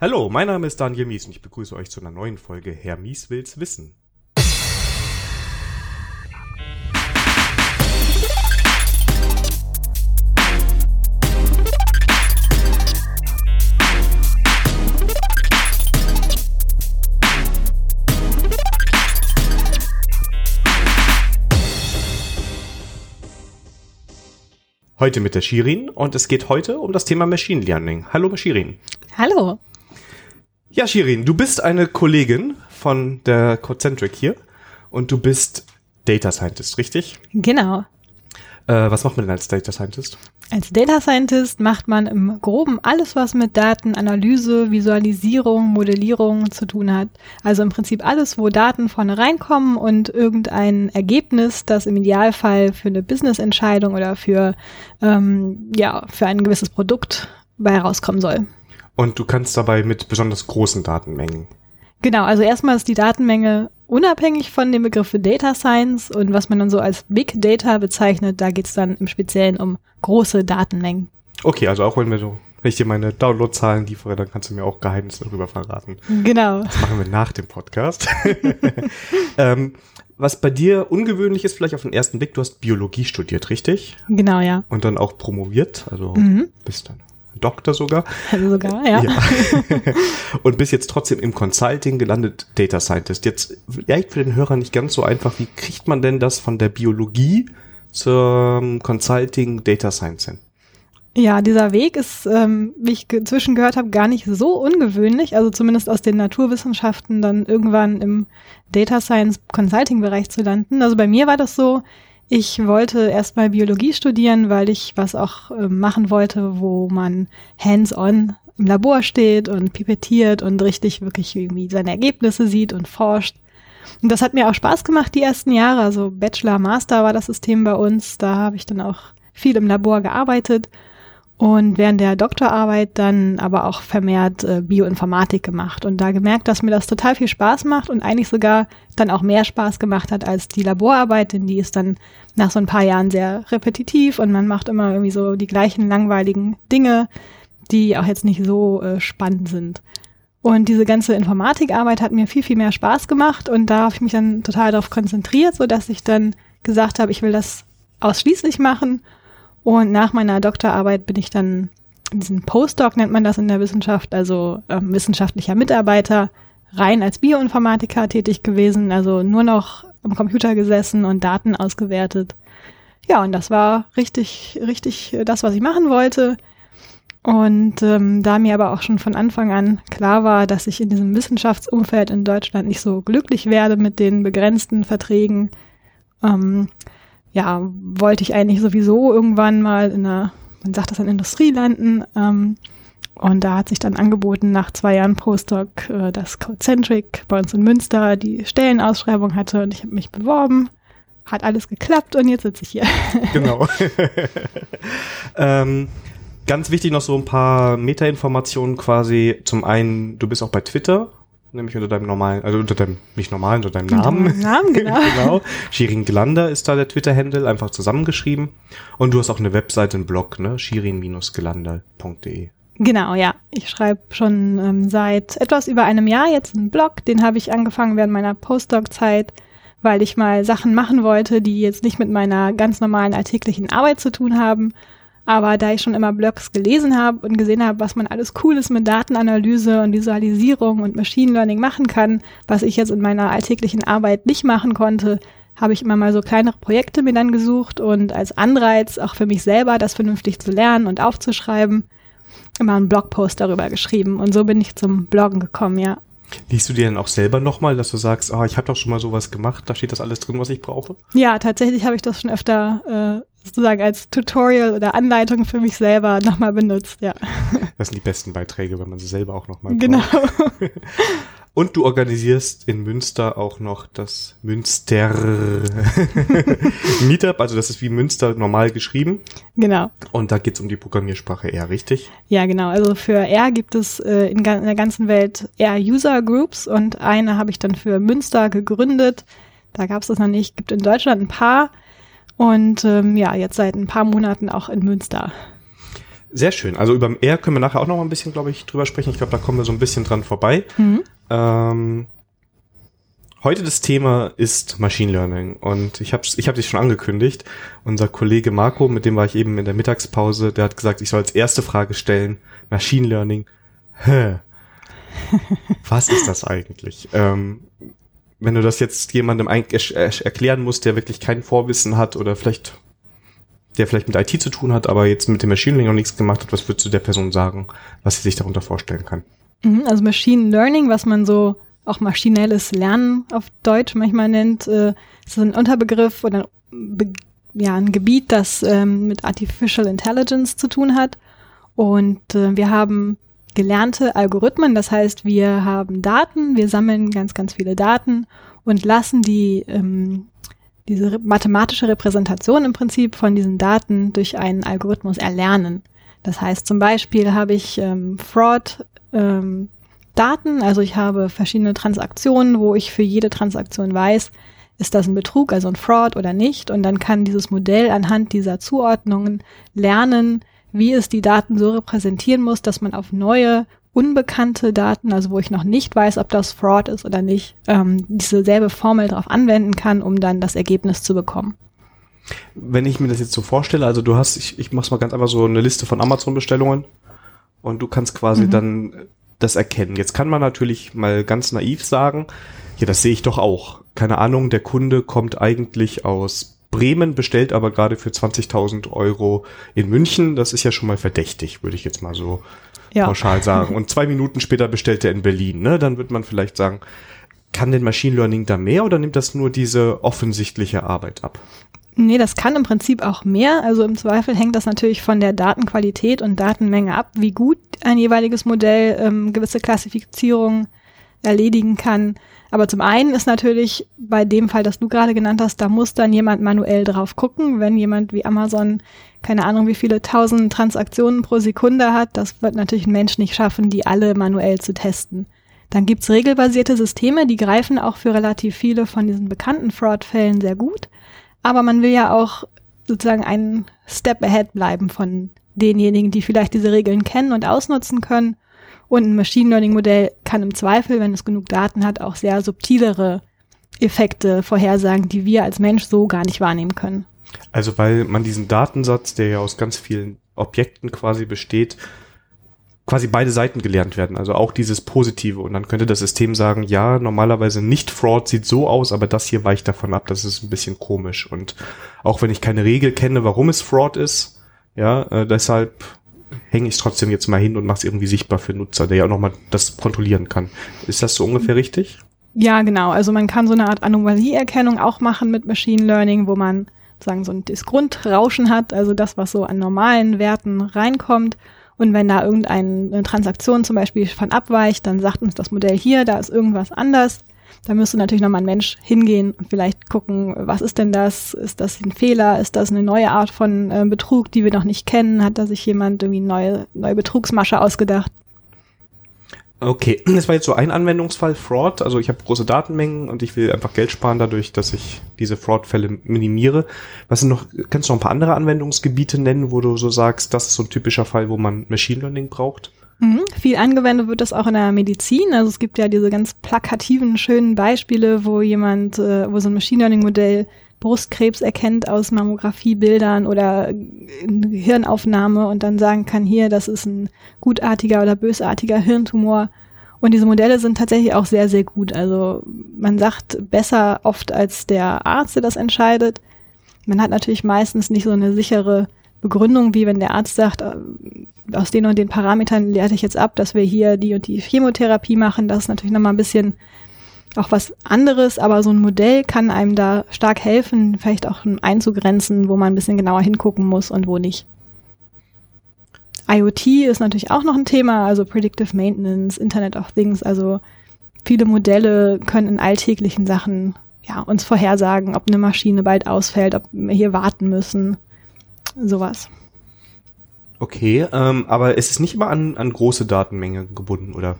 Hallo, mein Name ist Daniel Mies und ich begrüße euch zu einer neuen Folge Herr Mies will's wissen. Heute mit der Shirin und es geht heute um das Thema Machine Learning. Hallo Shirin. Hallo. Ja, Shirin, du bist eine Kollegin von der Cocentric hier und du bist Data Scientist, richtig? Genau. Äh, was macht man denn als Data Scientist? Als Data Scientist macht man im Groben alles, was mit Datenanalyse, Visualisierung, Modellierung zu tun hat. Also im Prinzip alles, wo Daten vorne reinkommen und irgendein Ergebnis, das im Idealfall für eine Business-Entscheidung oder für, ähm, ja, für ein gewisses Produkt bei rauskommen soll. Und du kannst dabei mit besonders großen Datenmengen. Genau, also erstmal ist die Datenmenge unabhängig von dem Begriff Data Science und was man dann so als Big Data bezeichnet, da geht es dann im Speziellen um große Datenmengen. Okay, also auch wenn wir so, wenn ich dir meine Downloadzahlen liefere, dann kannst du mir auch Geheimnisse darüber verraten. Genau. Das machen wir nach dem Podcast. ähm, was bei dir ungewöhnlich ist, vielleicht auf den ersten Blick, du hast Biologie studiert, richtig? Genau, ja. Und dann auch promoviert, also mhm. bist dann Doktor sogar. Also sogar, ja. ja. Und bist jetzt trotzdem im Consulting gelandet, Data Scientist. Jetzt vielleicht für den Hörer nicht ganz so einfach. Wie kriegt man denn das von der Biologie zum Consulting Data Science hin? Ja, dieser Weg ist, ähm, wie ich inzwischen gehört habe, gar nicht so ungewöhnlich. Also zumindest aus den Naturwissenschaften dann irgendwann im Data Science Consulting Bereich zu landen. Also bei mir war das so, ich wollte erstmal Biologie studieren, weil ich was auch äh, machen wollte, wo man hands-on im Labor steht und pipettiert und richtig wirklich irgendwie seine Ergebnisse sieht und forscht. Und das hat mir auch Spaß gemacht die ersten Jahre. Also Bachelor, Master war das System bei uns. Da habe ich dann auch viel im Labor gearbeitet und während der Doktorarbeit dann aber auch vermehrt äh, Bioinformatik gemacht und da gemerkt, dass mir das total viel Spaß macht und eigentlich sogar dann auch mehr Spaß gemacht hat als die Laborarbeit, denn die ist dann nach so ein paar Jahren sehr repetitiv und man macht immer irgendwie so die gleichen langweiligen Dinge, die auch jetzt nicht so äh, spannend sind. Und diese ganze Informatikarbeit hat mir viel, viel mehr Spaß gemacht und da habe ich mich dann total darauf konzentriert, so dass ich dann gesagt habe, ich will das ausschließlich machen und nach meiner Doktorarbeit bin ich dann in diesem Postdoc nennt man das in der Wissenschaft, also äh, wissenschaftlicher Mitarbeiter, rein als Bioinformatiker tätig gewesen, also nur noch am Computer gesessen und Daten ausgewertet. Ja, und das war richtig, richtig das, was ich machen wollte. Und ähm, da mir aber auch schon von Anfang an klar war, dass ich in diesem Wissenschaftsumfeld in Deutschland nicht so glücklich werde mit den begrenzten Verträgen, ähm, ja, wollte ich eigentlich sowieso irgendwann mal in einer, man sagt das in Industrie landen. Ähm, und da hat sich dann angeboten, nach zwei Jahren Postdoc, äh, dass Codecentric bei uns in Münster die Stellenausschreibung hatte und ich habe mich beworben. Hat alles geklappt und jetzt sitze ich hier. Genau. ähm, ganz wichtig noch so ein paar Metainformationen quasi. Zum einen, du bist auch bei Twitter nämlich unter deinem normalen, also unter deinem, nicht normalen, unter deinem Namen. Unter Namen, genau. genau. Shirin Glander ist da der Twitter-Handle, einfach zusammengeschrieben. Und du hast auch eine Webseite, einen Blog, ne? shirin-gelander.de. Genau, ja. Ich schreibe schon ähm, seit etwas über einem Jahr jetzt einen Blog. Den habe ich angefangen während meiner Postdoc-Zeit, weil ich mal Sachen machen wollte, die jetzt nicht mit meiner ganz normalen alltäglichen Arbeit zu tun haben, aber da ich schon immer Blogs gelesen habe und gesehen habe, was man alles Cooles mit Datenanalyse und Visualisierung und Machine Learning machen kann, was ich jetzt in meiner alltäglichen Arbeit nicht machen konnte, habe ich immer mal so kleinere Projekte mir dann gesucht und als Anreiz auch für mich selber, das vernünftig zu lernen und aufzuschreiben, immer einen Blogpost darüber geschrieben. Und so bin ich zum Bloggen gekommen, ja. Liest du dir dann auch selber nochmal, dass du sagst, ah, ich habe doch schon mal sowas gemacht, da steht das alles drin, was ich brauche? Ja, tatsächlich habe ich das schon öfter äh, sozusagen als Tutorial oder Anleitung für mich selber nochmal benutzt, ja. Das sind die besten Beiträge, wenn man sie selber auch nochmal Genau. Und du organisierst in Münster auch noch das Münster Meetup, also das ist wie Münster normal geschrieben. Genau. Und da geht's um die Programmiersprache R, richtig? Ja, genau. Also für R gibt es äh, in, in der ganzen Welt R-User Groups und eine habe ich dann für Münster gegründet. Da gab es das noch nicht. Gibt in Deutschland ein paar und ähm, ja, jetzt seit ein paar Monaten auch in Münster. Sehr schön. Also über R können wir nachher auch noch mal ein bisschen, glaube ich, drüber sprechen. Ich glaube, da kommen wir so ein bisschen dran vorbei. Mhm. Ähm, heute das Thema ist Machine Learning und ich habe ich hab dich schon angekündigt. Unser Kollege Marco, mit dem war ich eben in der Mittagspause, der hat gesagt, ich soll als erste Frage stellen, Machine Learning. Hä? Was ist das eigentlich? Ähm, wenn du das jetzt jemandem erklären musst, der wirklich kein Vorwissen hat oder vielleicht der vielleicht mit IT zu tun hat, aber jetzt mit dem Machine Learning noch nichts gemacht hat, was würdest du der Person sagen, was sie sich darunter vorstellen kann? Mhm, also Machine Learning, was man so auch maschinelles Lernen auf Deutsch manchmal nennt, äh, ist ein Unterbegriff oder ja, ein Gebiet, das ähm, mit Artificial Intelligence zu tun hat. Und äh, wir haben gelernte Algorithmen, das heißt, wir haben Daten, wir sammeln ganz, ganz viele Daten und lassen die ähm, diese mathematische Repräsentation im Prinzip von diesen Daten durch einen Algorithmus erlernen. Das heißt zum Beispiel habe ich ähm, Fraud ähm, Daten, also ich habe verschiedene Transaktionen, wo ich für jede Transaktion weiß, ist das ein Betrug, also ein Fraud oder nicht. Und dann kann dieses Modell anhand dieser Zuordnungen lernen, wie es die Daten so repräsentieren muss, dass man auf neue unbekannte Daten, also wo ich noch nicht weiß, ob das Fraud ist oder nicht, ähm, diese selbe Formel darauf anwenden kann, um dann das Ergebnis zu bekommen. Wenn ich mir das jetzt so vorstelle, also du hast, ich, ich mach's mal ganz einfach so eine Liste von Amazon-Bestellungen und du kannst quasi mhm. dann das erkennen. Jetzt kann man natürlich mal ganz naiv sagen, ja, das sehe ich doch auch. Keine Ahnung, der Kunde kommt eigentlich aus Bremen, bestellt aber gerade für 20.000 Euro in München. Das ist ja schon mal verdächtig, würde ich jetzt mal so ja. pauschal sagen. Und zwei Minuten später bestellt er in Berlin. Ne? Dann wird man vielleicht sagen, kann denn Machine Learning da mehr oder nimmt das nur diese offensichtliche Arbeit ab? Nee, das kann im Prinzip auch mehr. Also im Zweifel hängt das natürlich von der Datenqualität und Datenmenge ab, wie gut ein jeweiliges Modell ähm, gewisse Klassifizierungen erledigen kann. Aber zum einen ist natürlich bei dem Fall, das du gerade genannt hast, da muss dann jemand manuell drauf gucken. Wenn jemand wie Amazon keine Ahnung, wie viele tausend Transaktionen pro Sekunde hat, das wird natürlich ein Mensch nicht schaffen, die alle manuell zu testen. Dann gibt's regelbasierte Systeme, die greifen auch für relativ viele von diesen bekannten Fraud-Fällen sehr gut. Aber man will ja auch sozusagen einen Step ahead bleiben von denjenigen, die vielleicht diese Regeln kennen und ausnutzen können. Und ein Machine Learning Modell kann im Zweifel, wenn es genug Daten hat, auch sehr subtilere Effekte vorhersagen, die wir als Mensch so gar nicht wahrnehmen können. Also weil man diesen Datensatz, der ja aus ganz vielen Objekten quasi besteht, quasi beide Seiten gelernt werden, also auch dieses Positive. Und dann könnte das System sagen, ja, normalerweise nicht Fraud sieht so aus, aber das hier weicht davon ab, das ist ein bisschen komisch. Und auch wenn ich keine Regel kenne, warum es Fraud ist, ja, äh, deshalb hänge ich es trotzdem jetzt mal hin und mache es irgendwie sichtbar für Nutzer, der ja auch nochmal das kontrollieren kann. Ist das so ungefähr richtig? Ja, genau. Also man kann so eine Art Anomalieerkennung auch machen mit Machine Learning, wo man sagen so ein das Grundrauschen hat, also das, was so an normalen Werten reinkommt. Und wenn da irgendeine Transaktion zum Beispiel von abweicht, dann sagt uns das Modell hier, da ist irgendwas anders. Da müsste natürlich nochmal ein Mensch hingehen und vielleicht gucken, was ist denn das? Ist das ein Fehler? Ist das eine neue Art von äh, Betrug, die wir noch nicht kennen? Hat da sich jemand irgendwie eine neue, neue Betrugsmasche ausgedacht? Okay, das war jetzt so ein Anwendungsfall, Fraud. Also ich habe große Datenmengen und ich will einfach Geld sparen dadurch, dass ich diese Fraud-Fälle minimiere. Was sind noch, kannst du noch ein paar andere Anwendungsgebiete nennen, wo du so sagst, das ist so ein typischer Fall, wo man Machine Learning braucht? Mhm. Viel angewendet wird das auch in der Medizin. Also es gibt ja diese ganz plakativen, schönen Beispiele, wo jemand, äh, wo so ein Machine Learning-Modell Brustkrebs erkennt aus Mammografiebildern oder Hirnaufnahme und dann sagen kann, hier, das ist ein gutartiger oder bösartiger Hirntumor. Und diese Modelle sind tatsächlich auch sehr, sehr gut. Also man sagt besser oft als der Arzt, der das entscheidet. Man hat natürlich meistens nicht so eine sichere Begründung, wie wenn der Arzt sagt, äh, aus den und den Parametern leite ich jetzt ab, dass wir hier die und die Chemotherapie machen. Das ist natürlich nochmal ein bisschen auch was anderes, aber so ein Modell kann einem da stark helfen, vielleicht auch einzugrenzen, wo man ein bisschen genauer hingucken muss und wo nicht. IoT ist natürlich auch noch ein Thema, also Predictive Maintenance, Internet of Things, also viele Modelle können in alltäglichen Sachen ja, uns vorhersagen, ob eine Maschine bald ausfällt, ob wir hier warten müssen, sowas. Okay, ähm, aber es ist nicht immer an, an große Datenmengen gebunden, oder?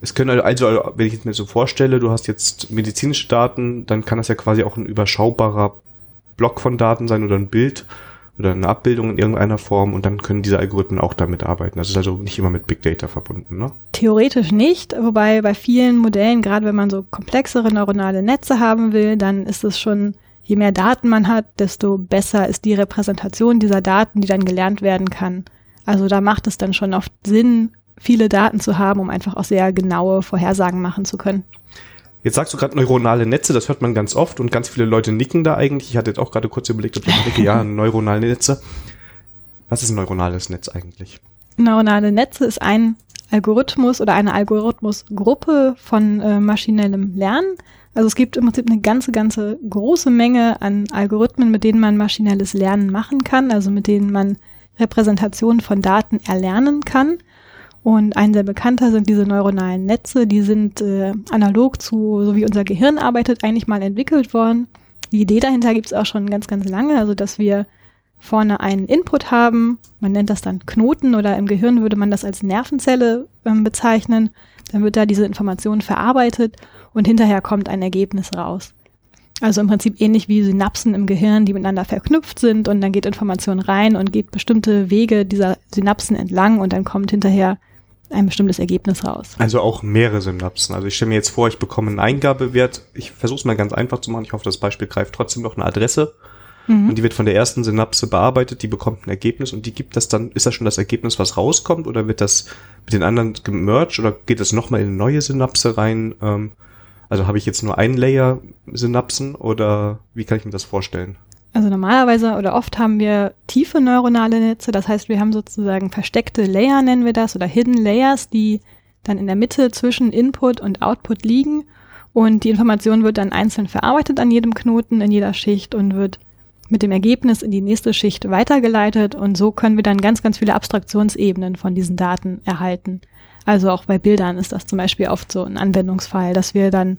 Es können also, also, wenn ich es mir so vorstelle, du hast jetzt medizinische Daten, dann kann das ja quasi auch ein überschaubarer Block von Daten sein oder ein Bild. oder eine Abbildung in irgendeiner Form und dann können diese Algorithmen auch damit arbeiten. Das ist also nicht immer mit Big Data verbunden, ne? Theoretisch nicht, wobei bei vielen Modellen, gerade wenn man so komplexere neuronale Netze haben will, dann ist es schon, je mehr Daten man hat, desto besser ist die Repräsentation dieser Daten, die dann gelernt werden kann. Also da macht es dann schon oft Sinn, viele Daten zu haben, um einfach auch sehr genaue Vorhersagen machen zu können. Jetzt sagst du gerade neuronale Netze, das hört man ganz oft und ganz viele Leute nicken da eigentlich. Ich hatte jetzt auch gerade kurz überlegt, ob ich denke, ja, neuronale Netze. Was ist ein neuronales Netz eigentlich? Neuronale Netze ist ein Algorithmus oder eine Algorithmusgruppe von äh, maschinellem Lernen. Also es gibt im Prinzip eine ganze, ganze große Menge an Algorithmen, mit denen man maschinelles Lernen machen kann, also mit denen man Repräsentationen von Daten erlernen kann. Und ein sehr bekannter sind diese neuronalen Netze, die sind äh, analog zu, so wie unser Gehirn arbeitet, eigentlich mal entwickelt worden. Die Idee dahinter gibt es auch schon ganz, ganz lange, also dass wir vorne einen Input haben, man nennt das dann Knoten oder im Gehirn würde man das als Nervenzelle ähm, bezeichnen, dann wird da diese Information verarbeitet und hinterher kommt ein Ergebnis raus. Also im Prinzip ähnlich wie Synapsen im Gehirn, die miteinander verknüpft sind und dann geht Information rein und geht bestimmte Wege dieser Synapsen entlang und dann kommt hinterher ein bestimmtes Ergebnis raus. Also auch mehrere Synapsen. Also ich stelle mir jetzt vor, ich bekomme einen Eingabewert. Ich versuche es mal ganz einfach zu machen. Ich hoffe, das Beispiel greift trotzdem noch eine Adresse. Mhm. Und die wird von der ersten Synapse bearbeitet, die bekommt ein Ergebnis und die gibt das dann, ist das schon das Ergebnis, was rauskommt oder wird das mit den anderen gemerged oder geht das nochmal in eine neue Synapse rein? Ähm, also habe ich jetzt nur ein Layer Synapsen oder wie kann ich mir das vorstellen? Also normalerweise oder oft haben wir tiefe neuronale Netze, das heißt, wir haben sozusagen versteckte Layer, nennen wir das, oder Hidden Layers, die dann in der Mitte zwischen Input und Output liegen und die Information wird dann einzeln verarbeitet an jedem Knoten in jeder Schicht und wird mit dem Ergebnis in die nächste Schicht weitergeleitet und so können wir dann ganz, ganz viele Abstraktionsebenen von diesen Daten erhalten. Also auch bei Bildern ist das zum Beispiel oft so ein Anwendungsfall, dass wir dann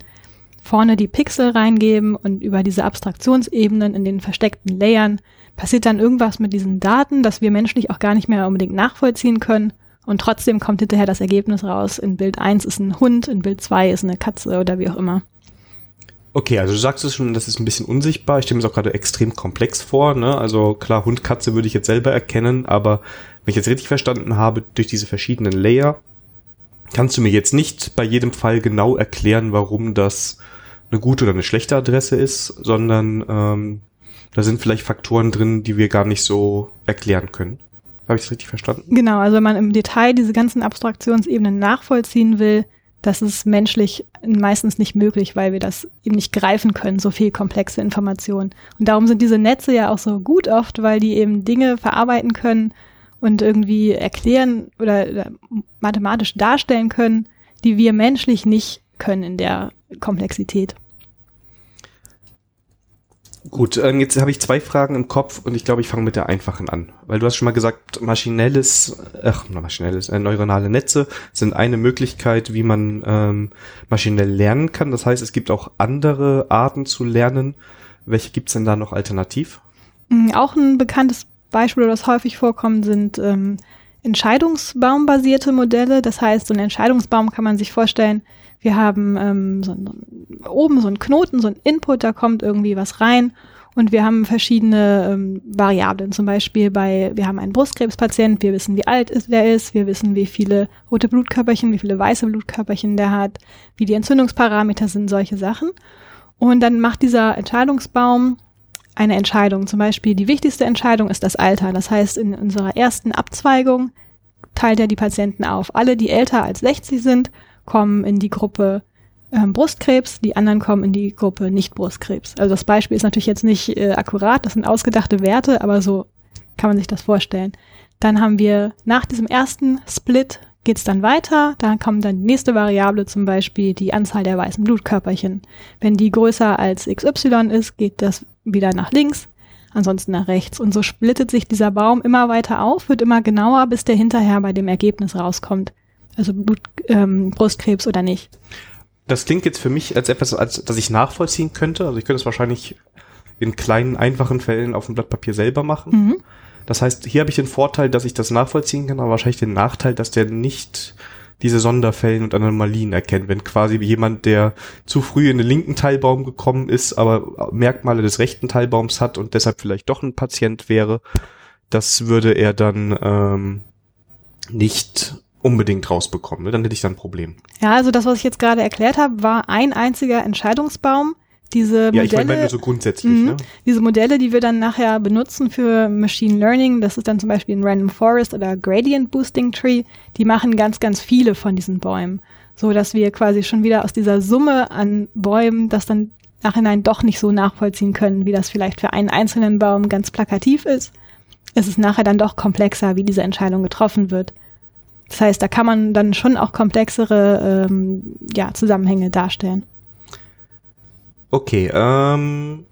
vorne die Pixel reingeben und über diese Abstraktionsebenen in den versteckten Layern passiert dann irgendwas mit diesen Daten, das wir menschlich auch gar nicht mehr unbedingt nachvollziehen können. Und trotzdem kommt hinterher das Ergebnis raus. In Bild 1 ist ein Hund, in Bild 2 ist eine Katze oder wie auch immer. Okay, also du sagst es schon, das ist ein bisschen unsichtbar. Ich stelle mir das auch gerade extrem komplex vor. Ne? Also klar, Hund, Katze würde ich jetzt selber erkennen, aber wenn ich jetzt richtig verstanden habe, durch diese verschiedenen Layer, kannst du mir jetzt nicht bei jedem Fall genau erklären, warum das eine gute oder eine schlechte Adresse ist, sondern ähm, da sind vielleicht Faktoren drin, die wir gar nicht so erklären können. Habe ich das richtig verstanden? Genau, also wenn man im Detail diese ganzen Abstraktionsebenen nachvollziehen will, das ist menschlich meistens nicht möglich, weil wir das eben nicht greifen können, so viel komplexe Informationen. Und darum sind diese Netze ja auch so gut oft, weil die eben Dinge verarbeiten können und irgendwie erklären oder, oder mathematisch darstellen können, die wir menschlich nicht können in der Komplexität. Gut, ähm, jetzt habe ich zwei Fragen im Kopf und ich glaube, ich fange mit der einfachen an. Weil du hast schon mal gesagt, maschinelles, ach, maschinelles, äh, neuronale Netze sind eine Möglichkeit, wie man ähm, maschinell lernen kann. Das heißt, es gibt auch andere Arten zu lernen. Welche gibt's denn da noch alternativ? Mm, auch ein bekanntes Beispiel, das häufig vorkommt, sind ähm, Entscheidungsbaumbasierte Modelle. Das heißt, so ein Entscheidungsbaum kann man sich vorstellen, wir haben ähm, so, oben so einen Knoten, so ein Input, da kommt irgendwie was rein und wir haben verschiedene ähm, Variablen. Zum Beispiel bei, wir haben einen Brustkrebspatient, wir wissen, wie alt der ist, wir wissen, wie viele rote Blutkörperchen, wie viele weiße Blutkörperchen der hat, wie die Entzündungsparameter sind, solche Sachen. Und dann macht dieser Entscheidungsbaum eine Entscheidung. Zum Beispiel die wichtigste Entscheidung ist das Alter. Das heißt, in unserer ersten Abzweigung teilt er die Patienten auf. Alle, die älter als 60 sind, kommen in die Gruppe ähm, Brustkrebs, die anderen kommen in die Gruppe Nicht-Brustkrebs. Also das Beispiel ist natürlich jetzt nicht äh, akkurat, das sind ausgedachte Werte, aber so kann man sich das vorstellen. Dann haben wir nach diesem ersten Split geht's dann weiter, dann kommt dann die nächste Variable, zum Beispiel die Anzahl der weißen Blutkörperchen. Wenn die größer als XY ist, geht das wieder nach links, ansonsten nach rechts. Und so splittet sich dieser Baum immer weiter auf, wird immer genauer, bis der hinterher bei dem Ergebnis rauskommt. Also Blut, ähm, Brustkrebs oder nicht. Das klingt jetzt für mich als etwas, als dass ich nachvollziehen könnte. Also ich könnte es wahrscheinlich in kleinen, einfachen Fällen auf dem Blatt Papier selber machen. Mhm. Das heißt, hier habe ich den Vorteil, dass ich das nachvollziehen kann, aber wahrscheinlich den Nachteil, dass der nicht diese Sonderfällen und Anomalien erkennen. Wenn quasi jemand, der zu früh in den linken Teilbaum gekommen ist, aber Merkmale des rechten Teilbaums hat und deshalb vielleicht doch ein Patient wäre, das würde er dann ähm, nicht unbedingt rausbekommen. Dann hätte ich dann ein Problem. Ja, also das, was ich jetzt gerade erklärt habe, war ein einziger Entscheidungsbaum. Diese Modelle, ja, ich meine nur so grundsätzlich. Mhm. Ne? diese Modelle, die wir dann nachher benutzen für Machine Learning, das ist dann zum Beispiel ein Random Forest oder Gradient Boosting Tree, die machen ganz, ganz viele von diesen Bäumen, so dass wir quasi schon wieder aus dieser Summe an Bäumen das dann nachhinein doch nicht so nachvollziehen können, wie das vielleicht für einen einzelnen Baum ganz plakativ ist. Es ist nachher dann doch komplexer, wie diese Entscheidung getroffen wird. Das heißt, da kann man dann schon auch komplexere ähm, ja, Zusammenhänge darstellen. Okay, ähm,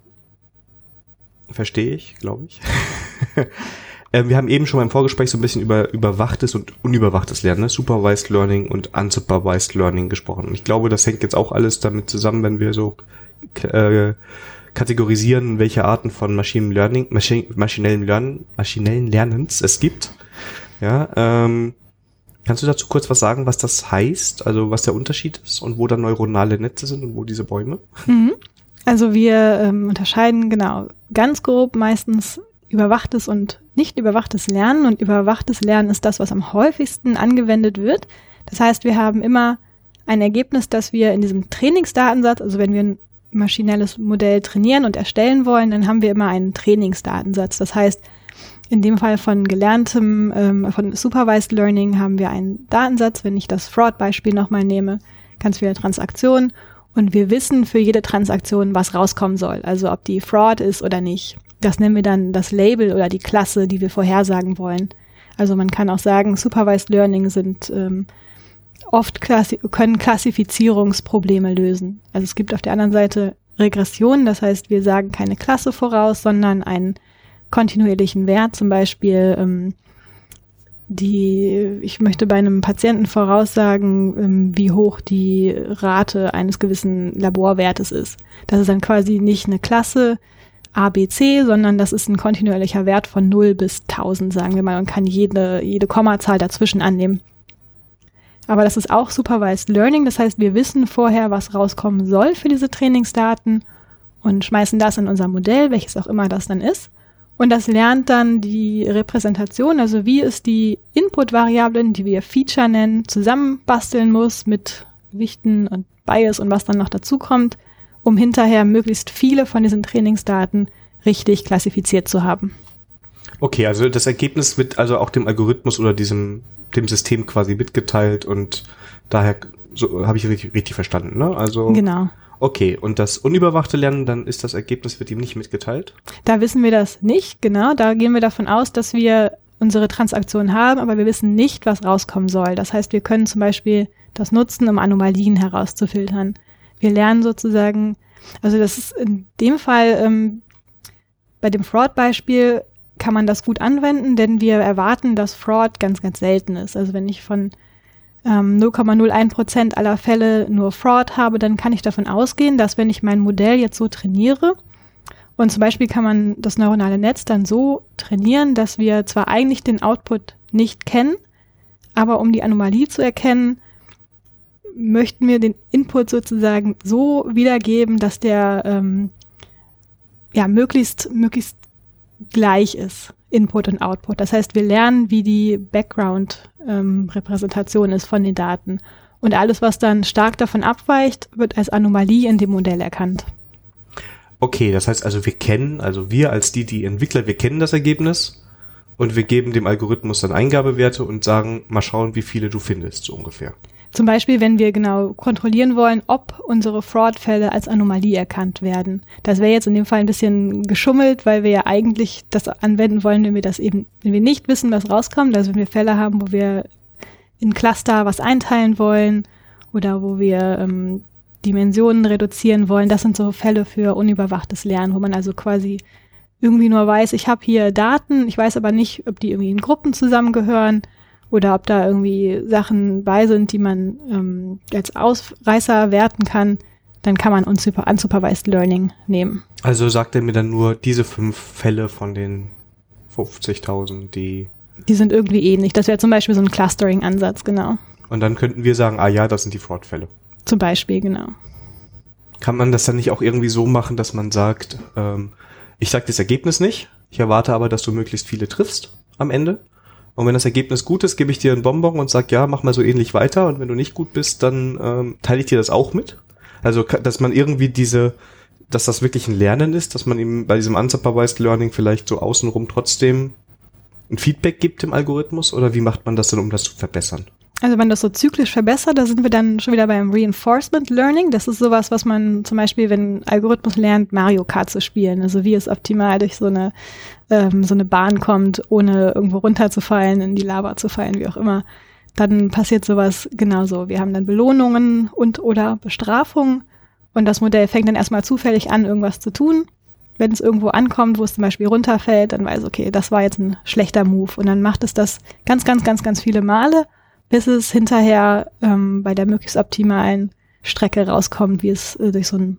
verstehe ich, glaube ich. ähm, wir haben eben schon beim Vorgespräch so ein bisschen über überwachtes und unüberwachtes Lernen, ne? Supervised Learning und Unsupervised Learning gesprochen. Ich glaube, das hängt jetzt auch alles damit zusammen, wenn wir so äh, kategorisieren, welche Arten von Machine Learning, Maschinen, maschinellem maschinellen Lernens es gibt. Ja, ähm, Kannst du dazu kurz was sagen, was das heißt? Also was der Unterschied ist und wo da neuronale Netze sind und wo diese Bäume? Mhm. Also wir ähm, unterscheiden genau ganz grob meistens überwachtes und nicht überwachtes Lernen. Und überwachtes Lernen ist das, was am häufigsten angewendet wird. Das heißt, wir haben immer ein Ergebnis, das wir in diesem Trainingsdatensatz, also wenn wir ein maschinelles Modell trainieren und erstellen wollen, dann haben wir immer einen Trainingsdatensatz. Das heißt, in dem Fall von gelerntem, ähm, von Supervised Learning haben wir einen Datensatz, wenn ich das Fraud-Beispiel nochmal nehme, ganz viele Transaktionen und wir wissen für jede Transaktion, was rauskommen soll, also ob die Fraud ist oder nicht. Das nennen wir dann das Label oder die Klasse, die wir vorhersagen wollen. Also man kann auch sagen, Supervised Learning sind ähm, oft klassi können Klassifizierungsprobleme lösen. Also es gibt auf der anderen Seite Regressionen, das heißt, wir sagen keine Klasse voraus, sondern einen kontinuierlichen Wert, zum Beispiel ähm, die, ich möchte bei einem Patienten voraussagen, ähm, wie hoch die Rate eines gewissen Laborwertes ist. Das ist dann quasi nicht eine Klasse A, B, C, sondern das ist ein kontinuierlicher Wert von 0 bis 1000, sagen wir mal, und kann jede, jede Kommazahl dazwischen annehmen. Aber das ist auch Supervised Learning, das heißt, wir wissen vorher, was rauskommen soll für diese Trainingsdaten und schmeißen das in unser Modell, welches auch immer das dann ist. Und das lernt dann die Repräsentation, also wie es die Input-Variablen, die wir Feature nennen, zusammenbasteln muss mit Gewichten und Bias und was dann noch dazu kommt, um hinterher möglichst viele von diesen Trainingsdaten richtig klassifiziert zu haben. Okay, also das Ergebnis wird also auch dem Algorithmus oder diesem dem System quasi mitgeteilt und daher so habe ich richtig, richtig verstanden, ne? Also Genau. Okay, und das unüberwachte Lernen, dann ist das Ergebnis, wird ihm nicht mitgeteilt? Da wissen wir das nicht, genau. Da gehen wir davon aus, dass wir unsere Transaktion haben, aber wir wissen nicht, was rauskommen soll. Das heißt, wir können zum Beispiel das nutzen, um Anomalien herauszufiltern. Wir lernen sozusagen, also das ist in dem Fall, ähm, bei dem Fraud-Beispiel kann man das gut anwenden, denn wir erwarten, dass Fraud ganz, ganz selten ist. Also wenn ich von ähm, 0,01 Prozent aller Fälle nur Fraud habe, dann kann ich davon ausgehen, dass wenn ich mein Modell jetzt so trainiere, und zum Beispiel kann man das neuronale Netz dann so trainieren, dass wir zwar eigentlich den Output nicht kennen, aber um die Anomalie zu erkennen, möchten wir den Input sozusagen so wiedergeben, dass der ähm, ja möglichst möglichst gleich ist, Input und Output. Das heißt, wir lernen, wie die Background-Repräsentation ähm, ist von den Daten. Und alles, was dann stark davon abweicht, wird als Anomalie in dem Modell erkannt. Okay, das heißt also, wir kennen, also wir als die, die Entwickler, wir kennen das Ergebnis und wir geben dem Algorithmus dann Eingabewerte und sagen, mal schauen, wie viele du findest, so ungefähr. Zum Beispiel, wenn wir genau kontrollieren wollen, ob unsere Fraud-Fälle als Anomalie erkannt werden. Das wäre jetzt in dem Fall ein bisschen geschummelt, weil wir ja eigentlich das anwenden wollen, wenn wir das eben, wenn wir nicht wissen, was rauskommt. Also wenn wir Fälle haben, wo wir in Cluster was einteilen wollen oder wo wir ähm, Dimensionen reduzieren wollen. Das sind so Fälle für unüberwachtes Lernen, wo man also quasi irgendwie nur weiß, ich habe hier Daten, ich weiß aber nicht, ob die irgendwie in Gruppen zusammengehören oder ob da irgendwie Sachen bei sind, die man ähm, als Ausreißer werten kann, dann kann man unsuper unsupervised Learning nehmen. Also sagt er mir dann nur diese fünf Fälle von den 50.000, die Die sind irgendwie ähnlich. Das wäre zum Beispiel so ein Clustering-Ansatz, genau. Und dann könnten wir sagen, ah ja, das sind die Fraud-Fälle. Zum Beispiel, genau. Kann man das dann nicht auch irgendwie so machen, dass man sagt, ähm, ich sage das Ergebnis nicht, ich erwarte aber, dass du möglichst viele triffst am Ende. Und wenn das Ergebnis gut ist, gebe ich dir einen Bonbon und sag, ja, mach mal so ähnlich weiter. Und wenn du nicht gut bist, dann ähm, teile ich dir das auch mit. Also, dass man irgendwie diese, dass das wirklich ein Lernen ist, dass man ihm bei diesem Unsupervised Learning vielleicht so außenrum trotzdem ein Feedback gibt im Algorithmus? Oder wie macht man das denn, um das zu verbessern? Also wenn das so zyklisch verbessert, da sind wir dann schon wieder beim Reinforcement Learning. Das ist sowas, was man zum Beispiel, wenn ein Algorithmus lernt, Mario Kart zu spielen. Also wie es optimal durch so eine, ähm, so eine Bahn kommt, ohne irgendwo runterzufallen, in die Lava zu fallen, wie auch immer. Dann passiert sowas genauso. Wir haben dann Belohnungen und oder Bestrafungen. Und das Modell fängt dann erstmal zufällig an, irgendwas zu tun. Wenn es irgendwo ankommt, wo es zum Beispiel runterfällt, dann weiß, okay, das war jetzt ein schlechter Move. Und dann macht es das ganz, ganz, ganz, ganz viele Male bis es hinterher ähm, bei der möglichst optimalen Strecke rauskommt, wie es äh, durch so ein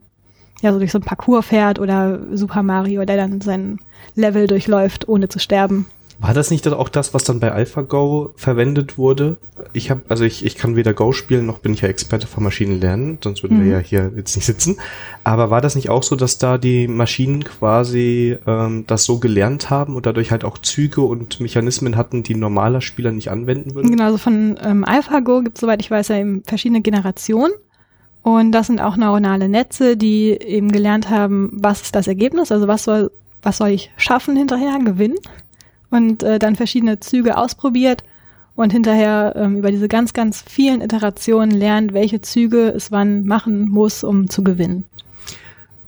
ja, so durch so ein Parcours fährt oder Super Mario, der dann sein Level durchläuft, ohne zu sterben. War das nicht auch das, was dann bei AlphaGo verwendet wurde? Ich habe, also ich, ich kann weder Go spielen, noch bin ich ja Experte für Maschinenlernen, sonst würden mhm. wir ja hier jetzt nicht sitzen. Aber war das nicht auch so, dass da die Maschinen quasi ähm, das so gelernt haben und dadurch halt auch Züge und Mechanismen hatten, die normaler Spieler nicht anwenden würde? Genau, also von ähm, AlphaGo gibt es, soweit ich weiß, ja eben verschiedene Generationen. Und das sind auch neuronale Netze, die eben gelernt haben, was ist das Ergebnis, also was soll, was soll ich schaffen hinterher, gewinnen und äh, dann verschiedene Züge ausprobiert und hinterher ähm, über diese ganz, ganz vielen Iterationen lernt, welche Züge es wann machen muss, um zu gewinnen.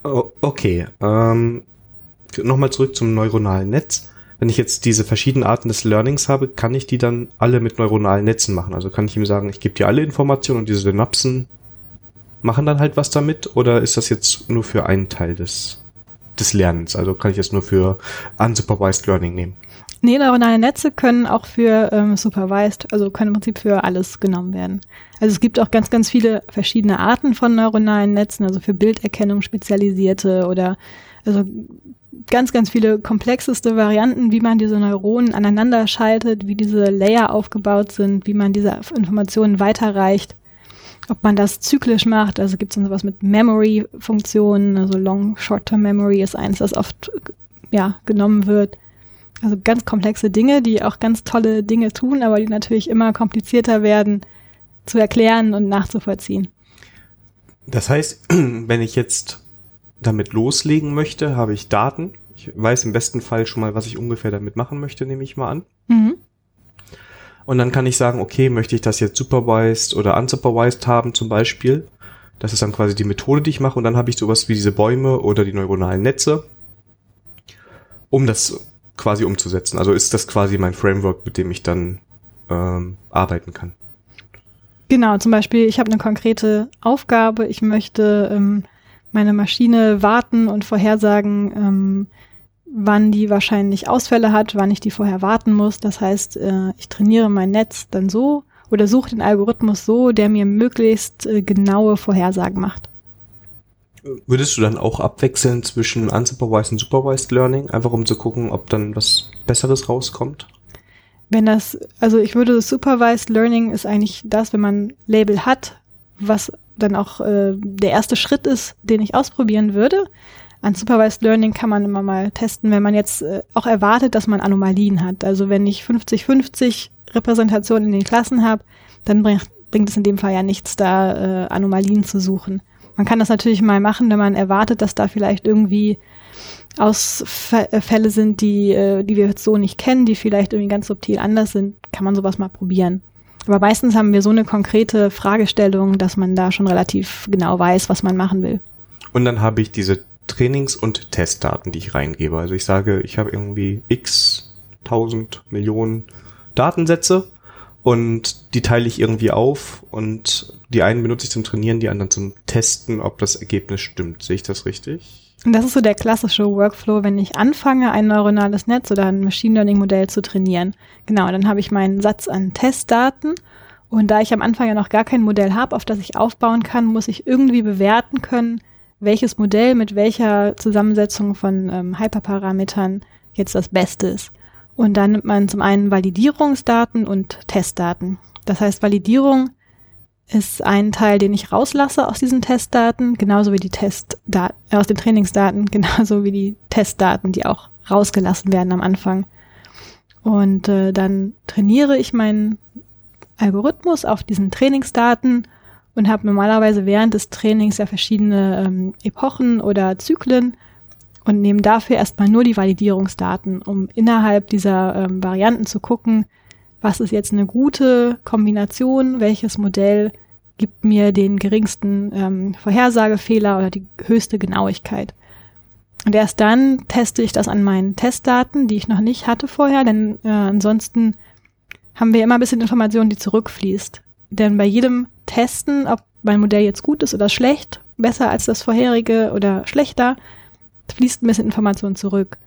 Oh, okay, ähm, nochmal zurück zum neuronalen Netz. Wenn ich jetzt diese verschiedenen Arten des Learnings habe, kann ich die dann alle mit neuronalen Netzen machen? Also kann ich ihm sagen, ich gebe dir alle Informationen und diese Synapsen machen dann halt was damit? Oder ist das jetzt nur für einen Teil des, des Lernens? Also kann ich das nur für unsupervised Learning nehmen? Nee, neuronale Netze können auch für ähm, supervised, also können im Prinzip für alles genommen werden. Also es gibt auch ganz, ganz viele verschiedene Arten von neuronalen Netzen, also für Bilderkennung spezialisierte oder also ganz, ganz viele komplexeste Varianten, wie man diese Neuronen aneinander schaltet, wie diese Layer aufgebaut sind, wie man diese Informationen weiterreicht. Ob man das zyklisch macht, also gibt es dann sowas mit Memory-Funktionen, also Long Short-Term Memory ist eins, das oft ja, genommen wird. Also ganz komplexe Dinge, die auch ganz tolle Dinge tun, aber die natürlich immer komplizierter werden zu erklären und nachzuvollziehen. Das heißt, wenn ich jetzt damit loslegen möchte, habe ich Daten. Ich weiß im besten Fall schon mal, was ich ungefähr damit machen möchte, nehme ich mal an. Mhm. Und dann kann ich sagen, okay, möchte ich das jetzt supervised oder unsupervised haben zum Beispiel. Das ist dann quasi die Methode, die ich mache. Und dann habe ich sowas wie diese Bäume oder die neuronalen Netze, um das quasi umzusetzen. Also ist das quasi mein Framework, mit dem ich dann ähm, arbeiten kann. Genau, zum Beispiel, ich habe eine konkrete Aufgabe, ich möchte ähm, meine Maschine warten und vorhersagen, ähm, wann die wahrscheinlich Ausfälle hat, wann ich die vorher warten muss. Das heißt, äh, ich trainiere mein Netz dann so oder suche den Algorithmus so, der mir möglichst äh, genaue Vorhersagen macht. Würdest du dann auch abwechseln zwischen unsupervised und supervised learning, einfach um zu gucken, ob dann was Besseres rauskommt? Wenn das, also ich würde supervised learning ist eigentlich das, wenn man Label hat, was dann auch äh, der erste Schritt ist, den ich ausprobieren würde. An Supervised Learning kann man immer mal testen, wenn man jetzt äh, auch erwartet, dass man Anomalien hat. Also wenn ich 50-50 Repräsentation in den Klassen habe, dann bringt, bringt es in dem Fall ja nichts, da äh, Anomalien zu suchen. Man kann das natürlich mal machen, wenn man erwartet, dass da vielleicht irgendwie Ausfälle sind, die, äh, die wir jetzt so nicht kennen, die vielleicht irgendwie ganz subtil anders sind, kann man sowas mal probieren. Aber meistens haben wir so eine konkrete Fragestellung, dass man da schon relativ genau weiß, was man machen will. Und dann habe ich diese Trainings- und Testdaten, die ich reingebe. Also ich sage, ich habe irgendwie x tausend Millionen Datensätze und die teile ich irgendwie auf und die einen benutze ich zum Trainieren, die anderen zum Testen, ob das Ergebnis stimmt. Sehe ich das richtig? Und das ist so der klassische Workflow, wenn ich anfange, ein neuronales Netz oder ein Machine Learning Modell zu trainieren. Genau, dann habe ich meinen Satz an Testdaten und da ich am Anfang ja noch gar kein Modell habe, auf das ich aufbauen kann, muss ich irgendwie bewerten können, welches Modell mit welcher Zusammensetzung von ähm, Hyperparametern jetzt das Beste ist. Und dann nimmt man zum einen Validierungsdaten und Testdaten. Das heißt, Validierung ist ein Teil, den ich rauslasse aus diesen Testdaten, genauso wie die Testdaten, äh, aus den Trainingsdaten, genauso wie die Testdaten, die auch rausgelassen werden am Anfang. Und äh, dann trainiere ich meinen Algorithmus auf diesen Trainingsdaten und habe normalerweise während des Trainings ja verschiedene ähm, Epochen oder Zyklen und nehme dafür erstmal nur die Validierungsdaten, um innerhalb dieser ähm, Varianten zu gucken, was ist jetzt eine gute Kombination, welches Modell gibt mir den geringsten ähm, Vorhersagefehler oder die höchste Genauigkeit. Und erst dann teste ich das an meinen Testdaten, die ich noch nicht hatte vorher, denn äh, ansonsten haben wir immer ein bisschen Information, die zurückfließt. Denn bei jedem Testen, ob mein Modell jetzt gut ist oder schlecht, besser als das vorherige oder schlechter, fließt ein bisschen Information zurück.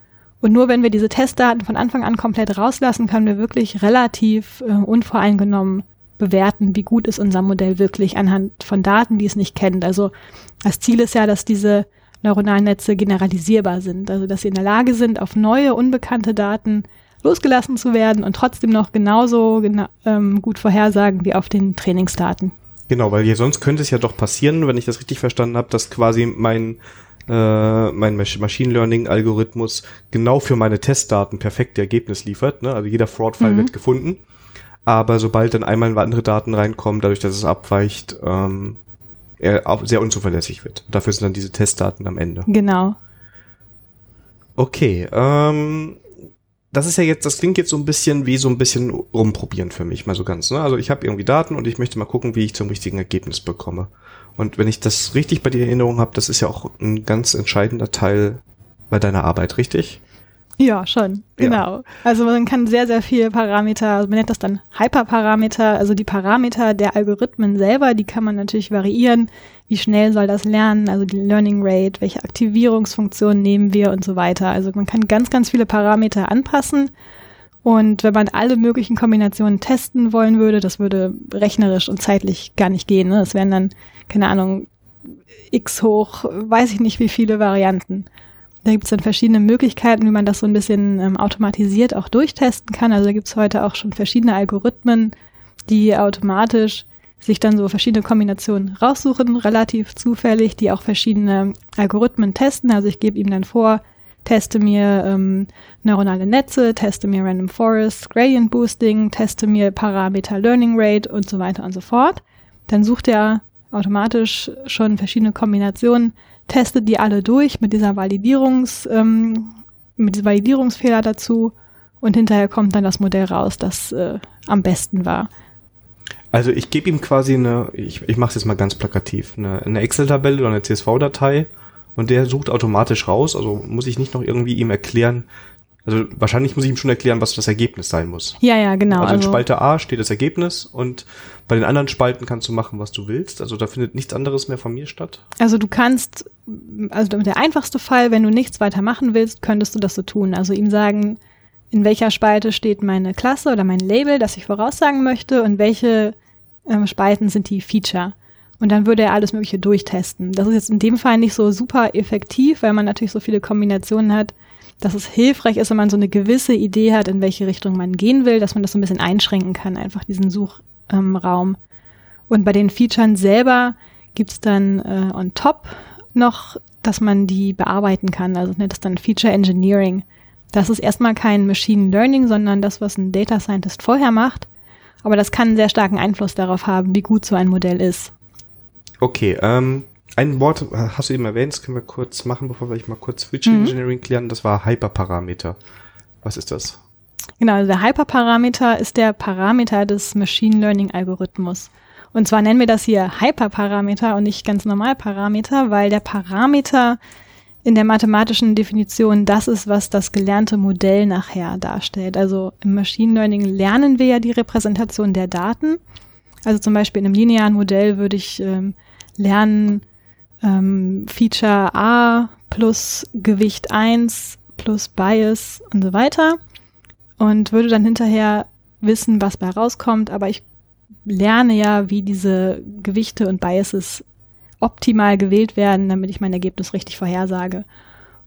Und nur wenn wir diese Testdaten von Anfang an komplett rauslassen, können wir wirklich relativ äh, unvoreingenommen bewerten, wie gut ist unser Modell wirklich anhand von Daten, die es nicht kennt. Also das Ziel ist ja, dass diese neuronalen Netze generalisierbar sind, also dass sie in der Lage sind, auf neue, unbekannte Daten losgelassen zu werden und trotzdem noch genauso gena ähm, gut vorhersagen wie auf den Trainingsdaten. Genau, weil sonst könnte es ja doch passieren, wenn ich das richtig verstanden habe, dass quasi mein äh, mein Machine Learning Algorithmus genau für meine Testdaten perfekte Ergebnis liefert. Ne? Also jeder Fraud-Fall mhm. wird gefunden. Aber sobald dann einmal andere Daten reinkommen, dadurch, dass es abweicht, ähm, er auch sehr unzuverlässig wird. Dafür sind dann diese Testdaten am Ende. Genau. Okay, ähm, das ist ja jetzt, das klingt jetzt so ein bisschen wie so ein bisschen rumprobieren für mich, mal so ganz. Ne? Also ich habe irgendwie Daten und ich möchte mal gucken, wie ich zum richtigen Ergebnis bekomme. Und wenn ich das richtig bei dir in Erinnerung habe, das ist ja auch ein ganz entscheidender Teil bei deiner Arbeit, richtig? Ja, schon, genau. Ja. Also man kann sehr, sehr viele Parameter, also man nennt das dann Hyperparameter, also die Parameter der Algorithmen selber, die kann man natürlich variieren. Wie schnell soll das lernen, also die Learning Rate, welche Aktivierungsfunktionen nehmen wir und so weiter. Also man kann ganz, ganz viele Parameter anpassen. Und wenn man alle möglichen Kombinationen testen wollen würde, das würde rechnerisch und zeitlich gar nicht gehen. Ne? Das wären dann, keine Ahnung, x hoch, weiß ich nicht wie viele Varianten. Da gibt es dann verschiedene Möglichkeiten, wie man das so ein bisschen ähm, automatisiert auch durchtesten kann. Also da gibt es heute auch schon verschiedene Algorithmen, die automatisch sich dann so verschiedene Kombinationen raussuchen, relativ zufällig, die auch verschiedene Algorithmen testen. Also ich gebe ihm dann vor, teste mir ähm, neuronale Netze, teste mir Random Forest, Gradient Boosting, teste mir Parameter Learning Rate und so weiter und so fort. Dann sucht er automatisch schon verschiedene Kombinationen, testet die alle durch mit dieser Validierungs, ähm, mit diesem Validierungsfehler dazu und hinterher kommt dann das Modell raus, das äh, am besten war. Also ich gebe ihm quasi eine, ich, ich mache es jetzt mal ganz plakativ, eine, eine Excel-Tabelle oder eine CSV-Datei und der sucht automatisch raus. Also muss ich nicht noch irgendwie ihm erklären, also wahrscheinlich muss ich ihm schon erklären, was das Ergebnis sein muss. Ja, ja, genau. Also in also Spalte A steht das Ergebnis und bei den anderen Spalten kannst du machen, was du willst. Also da findet nichts anderes mehr von mir statt. Also du kannst, also der einfachste Fall, wenn du nichts weiter machen willst, könntest du das so tun. Also ihm sagen, in welcher Spalte steht meine Klasse oder mein Label, das ich voraussagen möchte und welche ähm, Spalten sind die Feature. Und dann würde er alles Mögliche durchtesten. Das ist jetzt in dem Fall nicht so super effektiv, weil man natürlich so viele Kombinationen hat, dass es hilfreich ist, wenn man so eine gewisse Idee hat, in welche Richtung man gehen will, dass man das so ein bisschen einschränken kann, einfach diesen Suchraum. Und bei den Features selber gibt's dann äh, on top noch, dass man die bearbeiten kann. Also nennt das dann Feature Engineering. Das ist erstmal kein Machine Learning, sondern das, was ein Data Scientist vorher macht. Aber das kann einen sehr starken Einfluss darauf haben, wie gut so ein Modell ist. Okay, ähm, ein Wort hast du eben erwähnt, das können wir kurz machen, bevor wir mal kurz Feature mhm. Engineering klären. Das war Hyperparameter. Was ist das? Genau, also der Hyperparameter ist der Parameter des Machine Learning Algorithmus. Und zwar nennen wir das hier Hyperparameter und nicht ganz normal Parameter, weil der Parameter in der mathematischen Definition das ist, was das gelernte Modell nachher darstellt. Also im Machine Learning lernen wir ja die Repräsentation der Daten. Also zum Beispiel in einem linearen Modell würde ich ähm, lernen, ähm, Feature A plus Gewicht 1 plus Bias und so weiter und würde dann hinterher wissen, was bei rauskommt, aber ich lerne ja, wie diese Gewichte und Biases optimal gewählt werden, damit ich mein Ergebnis richtig vorhersage.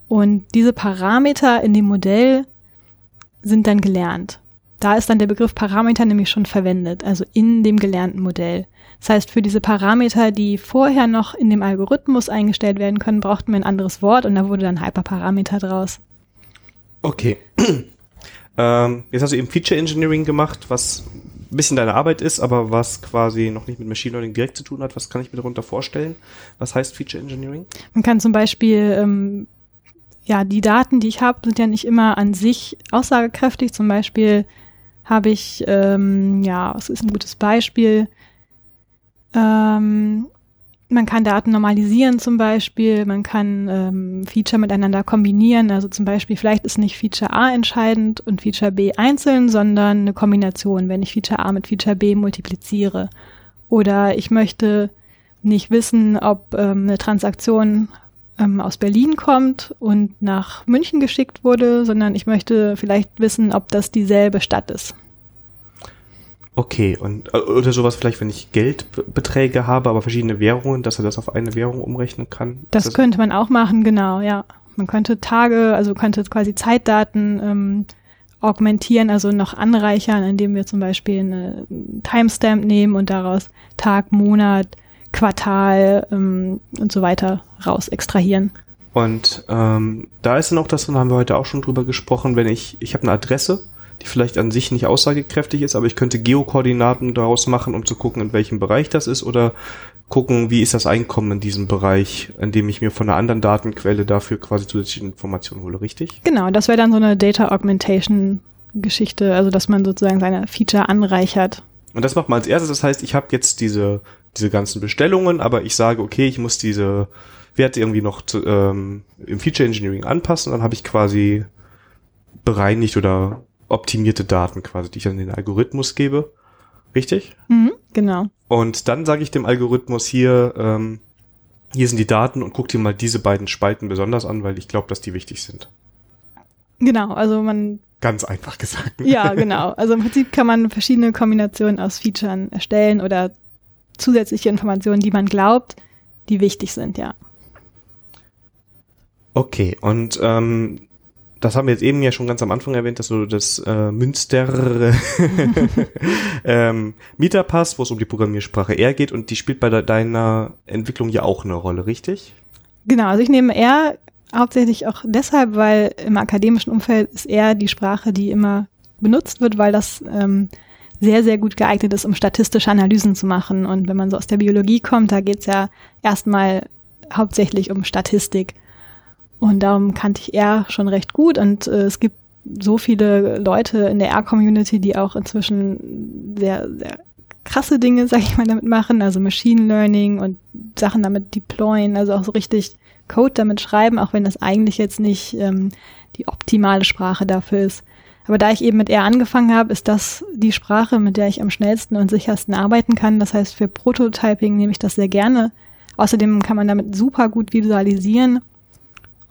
Und diese Parameter in dem Modell sind dann gelernt. da ist dann der Begriff Parameter nämlich schon verwendet, also in dem gelernten Modell. Das heißt, für diese Parameter, die vorher noch in dem Algorithmus eingestellt werden können, brauchten wir ein anderes Wort und da wurde dann Hyperparameter draus. Okay. ähm, jetzt hast du eben Feature Engineering gemacht, was ein bisschen deine Arbeit ist, aber was quasi noch nicht mit Machine Learning direkt zu tun hat. Was kann ich mir darunter vorstellen? Was heißt Feature Engineering? Man kann zum Beispiel, ähm, ja, die Daten, die ich habe, sind ja nicht immer an sich aussagekräftig. Zum Beispiel habe ich, ähm, ja, was ist ein gutes Beispiel? Ähm, man kann Daten normalisieren zum Beispiel, man kann ähm, Feature miteinander kombinieren. Also zum Beispiel, vielleicht ist nicht Feature A entscheidend und Feature B einzeln, sondern eine Kombination, wenn ich Feature A mit Feature B multipliziere. Oder ich möchte nicht wissen, ob ähm, eine Transaktion ähm, aus Berlin kommt und nach München geschickt wurde, sondern ich möchte vielleicht wissen, ob das dieselbe Stadt ist. Okay, und äh, oder sowas vielleicht, wenn ich Geldbeträge habe, aber verschiedene Währungen, dass er das auf eine Währung umrechnen kann. Das, das könnte man auch machen, genau, ja. Man könnte Tage, also könnte quasi Zeitdaten ähm, augmentieren, also noch anreichern, indem wir zum Beispiel eine Timestamp nehmen und daraus Tag, Monat, Quartal ähm, und so weiter raus extrahieren. Und ähm, da ist dann auch das, da haben wir heute auch schon drüber gesprochen, wenn ich, ich habe eine Adresse die vielleicht an sich nicht aussagekräftig ist, aber ich könnte Geokoordinaten daraus machen, um zu gucken, in welchem Bereich das ist oder gucken, wie ist das Einkommen in diesem Bereich, indem ich mir von einer anderen Datenquelle dafür quasi zusätzliche Informationen hole, richtig? Genau, das wäre dann so eine Data Augmentation Geschichte, also dass man sozusagen seine Feature anreichert. Und das macht man als erstes, das heißt, ich habe jetzt diese, diese ganzen Bestellungen, aber ich sage, okay, ich muss diese Werte irgendwie noch zu, ähm, im Feature Engineering anpassen, dann habe ich quasi bereinigt oder optimierte Daten quasi, die ich an den Algorithmus gebe. Richtig? Mhm, genau. Und dann sage ich dem Algorithmus hier, ähm, hier sind die Daten und guck dir mal diese beiden Spalten besonders an, weil ich glaube, dass die wichtig sind. Genau, also man. Ganz einfach gesagt. Ja, genau. Also im Prinzip kann man verschiedene Kombinationen aus Features erstellen oder zusätzliche Informationen, die man glaubt, die wichtig sind, ja. Okay, und ähm, das haben wir jetzt eben ja schon ganz am Anfang erwähnt, dass du das äh, Münster ähm, Mieterpass, wo es um die Programmiersprache R geht und die spielt bei de deiner Entwicklung ja auch eine Rolle, richtig? Genau, also ich nehme R hauptsächlich auch deshalb, weil im akademischen Umfeld ist R die Sprache, die immer benutzt wird, weil das ähm, sehr, sehr gut geeignet ist, um statistische Analysen zu machen. Und wenn man so aus der Biologie kommt, da geht es ja erstmal hauptsächlich um Statistik. Und darum kannte ich R schon recht gut und äh, es gibt so viele Leute in der R-Community, die auch inzwischen sehr, sehr krasse Dinge, sag ich mal, damit machen, also Machine Learning und Sachen damit deployen, also auch so richtig Code damit schreiben, auch wenn das eigentlich jetzt nicht ähm, die optimale Sprache dafür ist. Aber da ich eben mit R angefangen habe, ist das die Sprache, mit der ich am schnellsten und sichersten arbeiten kann. Das heißt, für Prototyping nehme ich das sehr gerne. Außerdem kann man damit super gut visualisieren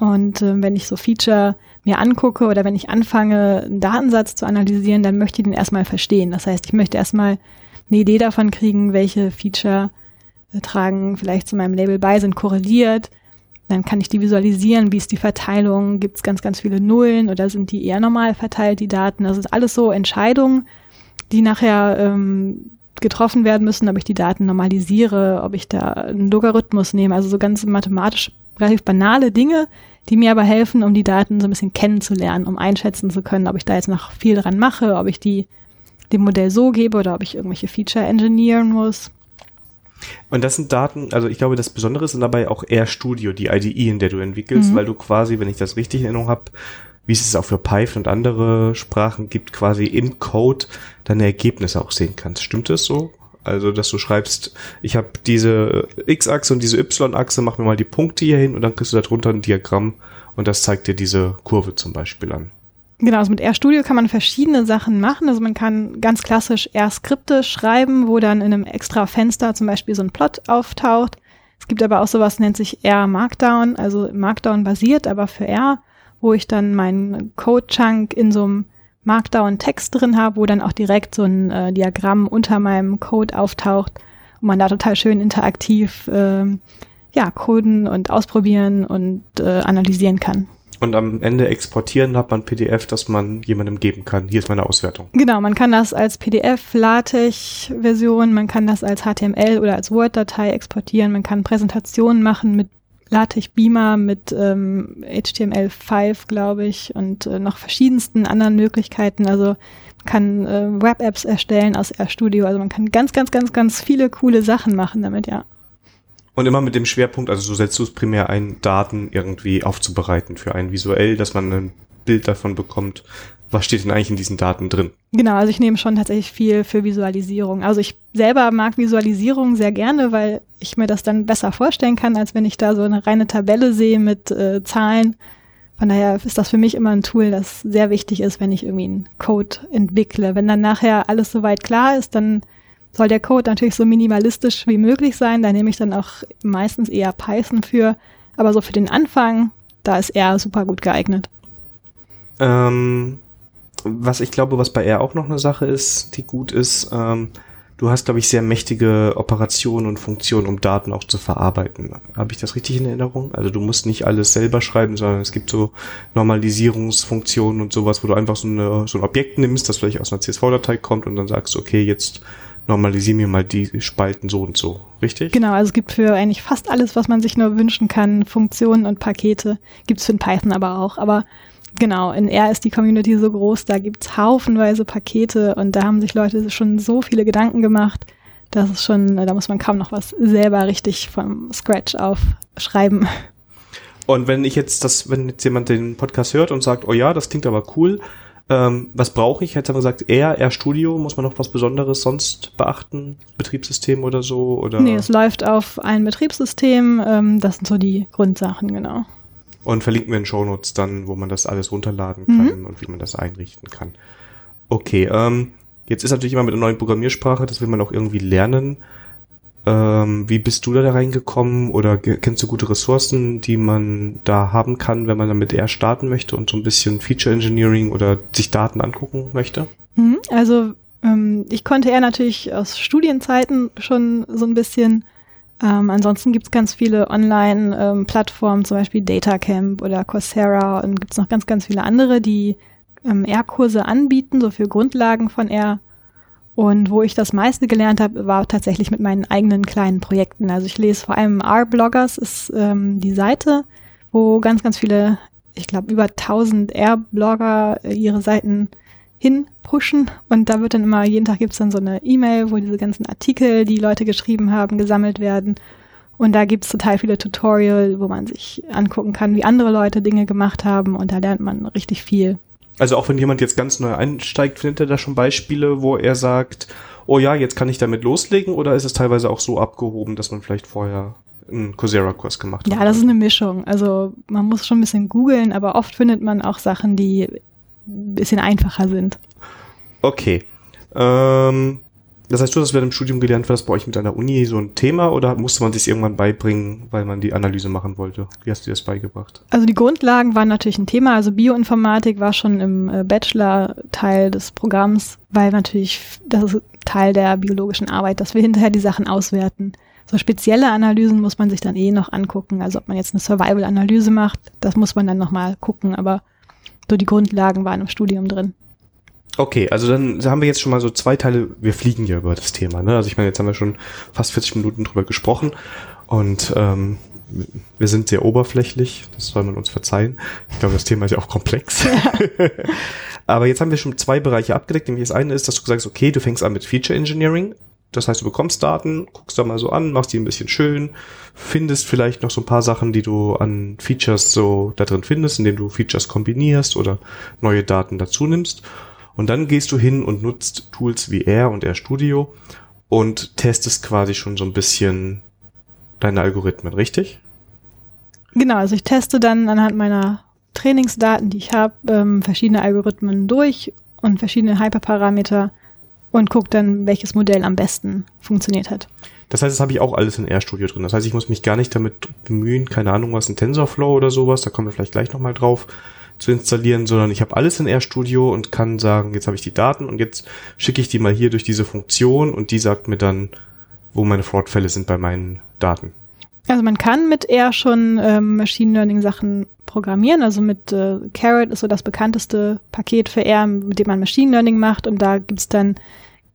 und äh, wenn ich so Feature mir angucke oder wenn ich anfange, einen Datensatz zu analysieren, dann möchte ich den erstmal verstehen. Das heißt, ich möchte erstmal eine Idee davon kriegen, welche Feature äh, tragen vielleicht zu meinem Label bei, sind korreliert. Dann kann ich die visualisieren, wie ist die Verteilung, gibt es ganz, ganz viele Nullen oder sind die eher normal verteilt, die Daten. Das ist alles so Entscheidungen, die nachher ähm, getroffen werden müssen, ob ich die Daten normalisiere, ob ich da einen Logarithmus nehme, also so ganz mathematisch relativ banale Dinge, die mir aber helfen, um die Daten so ein bisschen kennenzulernen, um einschätzen zu können, ob ich da jetzt noch viel dran mache, ob ich die dem Modell so gebe oder ob ich irgendwelche Feature engineeren muss. Und das sind Daten, also ich glaube, das Besondere sind dabei auch eher Studio, die IDE, in der du entwickelst, mhm. weil du quasi, wenn ich das richtig in Erinnerung habe, wie es es auch für Python und andere Sprachen gibt, quasi im Code deine Ergebnisse auch sehen kannst. Stimmt das so? Also, dass du schreibst, ich habe diese X-Achse und diese Y-Achse, mach mir mal die Punkte hier hin und dann kriegst du darunter ein Diagramm und das zeigt dir diese Kurve zum Beispiel an. Genau, also mit RStudio kann man verschiedene Sachen machen. Also man kann ganz klassisch R-Skripte schreiben, wo dann in einem extra Fenster zum Beispiel so ein Plot auftaucht. Es gibt aber auch sowas, nennt sich R Markdown, also Markdown basiert, aber für R, wo ich dann meinen Code-Chunk in so einem Markdown-Text drin habe, wo dann auch direkt so ein äh, Diagramm unter meinem Code auftaucht und man da total schön interaktiv äh, ja, coden und ausprobieren und äh, analysieren kann. Und am Ende exportieren hat man PDF, das man jemandem geben kann. Hier ist meine Auswertung. Genau, man kann das als PDF, LaTeX-Version, man kann das als HTML oder als Word-Datei exportieren, man kann Präsentationen machen mit LaTeX Beamer, mit ähm, HTML5, glaube ich, und äh, noch verschiedensten anderen Möglichkeiten. Also kann äh, Web-Apps erstellen aus RStudio. Also man kann ganz, ganz, ganz, ganz viele coole Sachen machen damit, ja. Und immer mit dem Schwerpunkt, also so setzt du es primär ein, Daten irgendwie aufzubereiten für einen visuell, dass man ein Bild davon bekommt, was steht denn eigentlich in diesen Daten drin? Genau, also ich nehme schon tatsächlich viel für Visualisierung. Also ich selber mag Visualisierung sehr gerne, weil ich mir das dann besser vorstellen kann, als wenn ich da so eine reine Tabelle sehe mit äh, Zahlen. Von daher ist das für mich immer ein Tool, das sehr wichtig ist, wenn ich irgendwie einen Code entwickle. Wenn dann nachher alles soweit klar ist, dann soll der Code natürlich so minimalistisch wie möglich sein. Da nehme ich dann auch meistens eher Python für. Aber so für den Anfang, da ist er super gut geeignet. Ähm, was ich glaube, was bei R auch noch eine Sache ist, die gut ist, ähm, du hast, glaube ich, sehr mächtige Operationen und Funktionen, um Daten auch zu verarbeiten. Habe ich das richtig in Erinnerung? Also du musst nicht alles selber schreiben, sondern es gibt so Normalisierungsfunktionen und sowas, wo du einfach so, eine, so ein Objekt nimmst, das vielleicht aus einer CSV-Datei kommt und dann sagst, okay, jetzt normalisier mir mal die Spalten so und so, richtig? Genau, also es gibt für eigentlich fast alles, was man sich nur wünschen kann, Funktionen und Pakete. Gibt es für den Python aber auch. Aber genau, in R ist die Community so groß, da gibt's haufenweise Pakete und da haben sich Leute schon so viele Gedanken gemacht. Das ist schon, da muss man kaum noch was selber richtig vom Scratch aufschreiben. Und wenn ich jetzt das, wenn jetzt jemand den Podcast hört und sagt, oh ja, das klingt aber cool, ähm, was brauche ich? Hätte man gesagt, R, R Studio, muss man noch was Besonderes sonst beachten? Betriebssystem oder so? Oder? Nee, es läuft auf ein Betriebssystem. Ähm, das sind so die Grundsachen, genau. Und verlinken wir in Shownotes dann, wo man das alles runterladen kann mhm. und wie man das einrichten kann. Okay, ähm, jetzt ist natürlich immer mit einer neuen Programmiersprache, das will man auch irgendwie lernen. Ähm, wie bist du da reingekommen oder kennst du gute Ressourcen, die man da haben kann, wenn man damit eher starten möchte und so ein bisschen Feature Engineering oder sich Daten angucken möchte? Mhm, also ähm, ich konnte eher natürlich aus Studienzeiten schon so ein bisschen. Ähm, ansonsten gibt es ganz viele Online-Plattformen, zum Beispiel Datacamp oder Coursera und gibt es noch ganz, ganz viele andere, die ähm, R-Kurse anbieten, so für Grundlagen von R und wo ich das meiste gelernt habe, war tatsächlich mit meinen eigenen kleinen Projekten. Also ich lese vor allem R-Bloggers ist ähm, die Seite, wo ganz, ganz viele, ich glaube über 1000 R-Blogger ihre Seiten hinpushen und da wird dann immer, jeden Tag gibt's dann so eine E-Mail, wo diese ganzen Artikel, die Leute geschrieben haben, gesammelt werden. Und da gibt's total viele Tutorial, wo man sich angucken kann, wie andere Leute Dinge gemacht haben und da lernt man richtig viel. Also auch wenn jemand jetzt ganz neu einsteigt, findet er da schon Beispiele, wo er sagt, oh ja, jetzt kann ich damit loslegen oder ist es teilweise auch so abgehoben, dass man vielleicht vorher einen Coursera-Kurs gemacht hat? Ja, das ist eine Mischung. Also man muss schon ein bisschen googeln, aber oft findet man auch Sachen, die ein bisschen einfacher sind. Okay. Ähm, das heißt, du hast während dem Studium gelernt, war das bei euch mit einer Uni so ein Thema oder musste man sich irgendwann beibringen, weil man die Analyse machen wollte? Wie hast du dir das beigebracht? Also die Grundlagen waren natürlich ein Thema. Also Bioinformatik war schon im äh, Bachelor-Teil des Programms, weil natürlich das ist Teil der biologischen Arbeit, dass wir hinterher die Sachen auswerten. So spezielle Analysen muss man sich dann eh noch angucken. Also ob man jetzt eine Survival-Analyse macht, das muss man dann nochmal gucken. Aber so die Grundlagen waren im Studium drin. Okay, also dann haben wir jetzt schon mal so zwei Teile, wir fliegen ja über das Thema. Ne? Also ich meine, jetzt haben wir schon fast 40 Minuten drüber gesprochen und ähm, wir sind sehr oberflächlich, das soll man uns verzeihen. Ich glaube, das Thema ist ja auch komplex. Ja. Aber jetzt haben wir schon zwei Bereiche abgedeckt. Nämlich das eine ist, dass du sagst, okay, du fängst an mit Feature Engineering. Das heißt, du bekommst Daten, guckst da mal so an, machst die ein bisschen schön, findest vielleicht noch so ein paar Sachen, die du an Features so da drin findest, indem du Features kombinierst oder neue Daten dazu nimmst. Und dann gehst du hin und nutzt Tools wie R und RStudio und testest quasi schon so ein bisschen deine Algorithmen, richtig? Genau, also ich teste dann anhand meiner Trainingsdaten, die ich habe, ähm, verschiedene Algorithmen durch und verschiedene Hyperparameter und gucke dann, welches Modell am besten funktioniert hat. Das heißt, das habe ich auch alles in RStudio drin. Das heißt, ich muss mich gar nicht damit bemühen, keine Ahnung was, ein TensorFlow oder sowas, da kommen wir vielleicht gleich nochmal drauf, zu installieren, sondern ich habe alles in RStudio und kann sagen, jetzt habe ich die Daten und jetzt schicke ich die mal hier durch diese Funktion und die sagt mir dann, wo meine Fraudfälle sind bei meinen Daten. Also man kann mit R schon ähm, Machine Learning Sachen programmieren. Also mit äh, Carrot ist so das bekannteste Paket für R, mit dem man Machine Learning macht. Und da gibt's dann